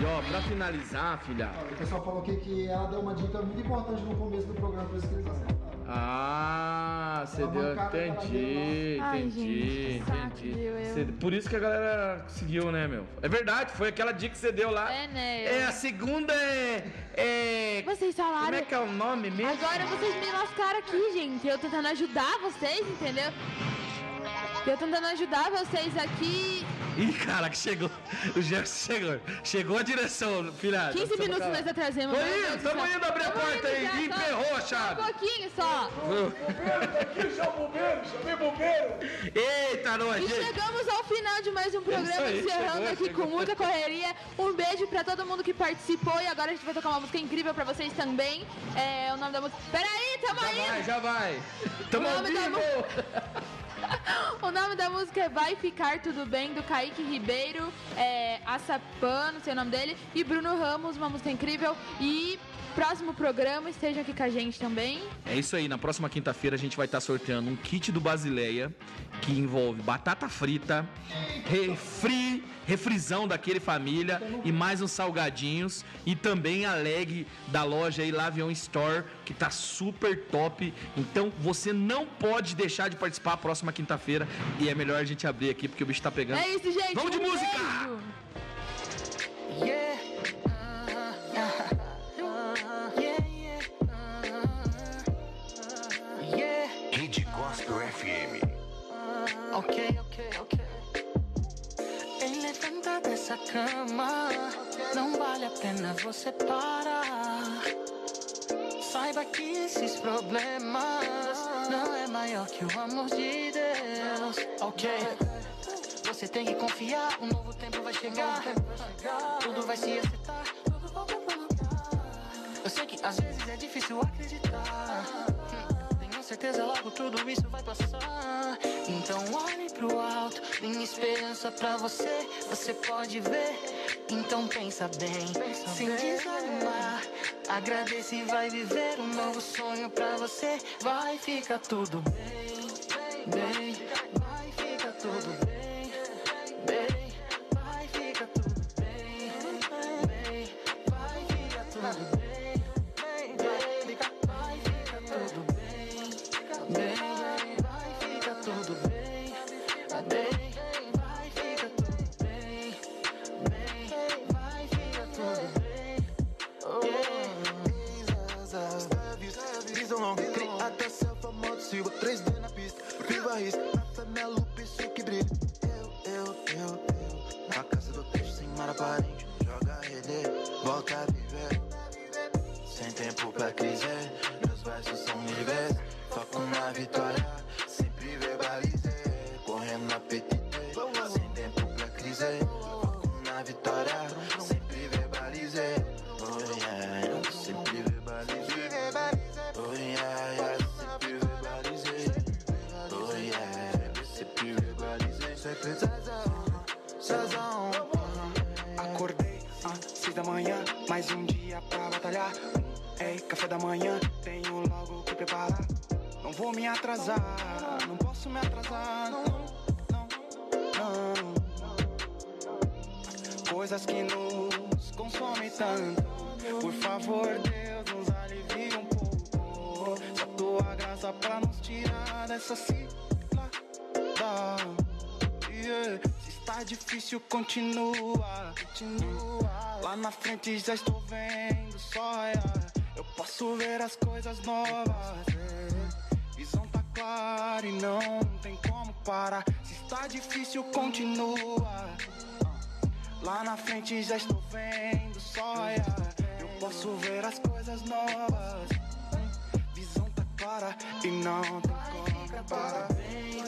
E ó, pra finalizar, filha. O pessoal falou aqui que ela deu uma dica muito importante no começo do programa, por isso que eles acertaram. Ah, você deu. Entendi, Ai, entendi, gente, entendi. Cê- Por isso que a galera seguiu, né, meu? É verdade, foi aquela dica que você deu lá. É, né? É, a segunda é. é... Vocês falaram. Como é que é o nome mesmo? Agora vocês me lascaram aqui, gente. Eu tentando ajudar vocês, entendeu? Eu tentando ajudar vocês aqui. Ih, caraca, chegou. O Gerson chegou. Chegou a direção, filhada. 15 minutos nós atrasamos. Tô Deus indo, do tamo indo abrir a porta indo aí. já, E só- emperrou a só chave. Um pouquinho só. Aqui, chama o bombeiro, chamei bombeiro. Eita, nós, E gente. chegamos ao final de mais um programa, aí, encerrando chegou, aqui chegou. com muita correria. Um beijo pra todo mundo que participou e agora a gente vai tocar uma música incrível pra vocês também. É, o nome da música. Peraí, tamo Já aí! vai, já vai. Tamo O ao nome da vivo. O nome da música é Vai Ficar Tudo Bem, do Kaique Ribeiro, é, Assapan, não sei o nome dele, e Bruno Ramos, uma música incrível. E próximo programa, esteja aqui com a gente também. É isso aí, na próxima quinta-feira a gente vai estar sorteando um kit do Basileia que envolve batata frita, refri, refrisão daquele família e mais uns salgadinhos e também a leg da loja aí Lavion Store que tá super top. Então você não pode deixar de participar a próxima quinta-feira e é melhor a gente abrir aqui porque o bicho tá pegando. É isso, gente. Vamos de um música! beijo. Yeah. Yeah, Ok, ok, ok. Ei, levanta dessa cama. Não vale a pena você parar. Saiba que esses problemas não é maior que o amor de Deus. Ok. Você tem que confiar, um novo tempo vai chegar. Tudo vai se acertar. Eu sei que às vezes é difícil acreditar certeza logo tudo isso vai passar. Então olhe pro alto, minha esperança pra você, você pode ver. Então pensa bem, sem desanimar. Agradeça e vai viver um novo sonho pra você. Vai ficar tudo bem, bem, bem. vou me atrasar. Não posso me atrasar, não, não, não. Coisas que nos consomem tanto. Por favor, Deus, nos alivia um pouco. Só tua graça pra nos tirar dessa cilada. Yeah. Se está difícil, continua, continua. Lá na frente já estou vendo só. Yeah. Eu posso ver as coisas novas pare, não tem como parar. Se está difícil, continua. Lá na frente já estou vendo só. Eu posso ver as coisas novas. Visão tá clara e não tem como parar. Bem,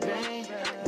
bem,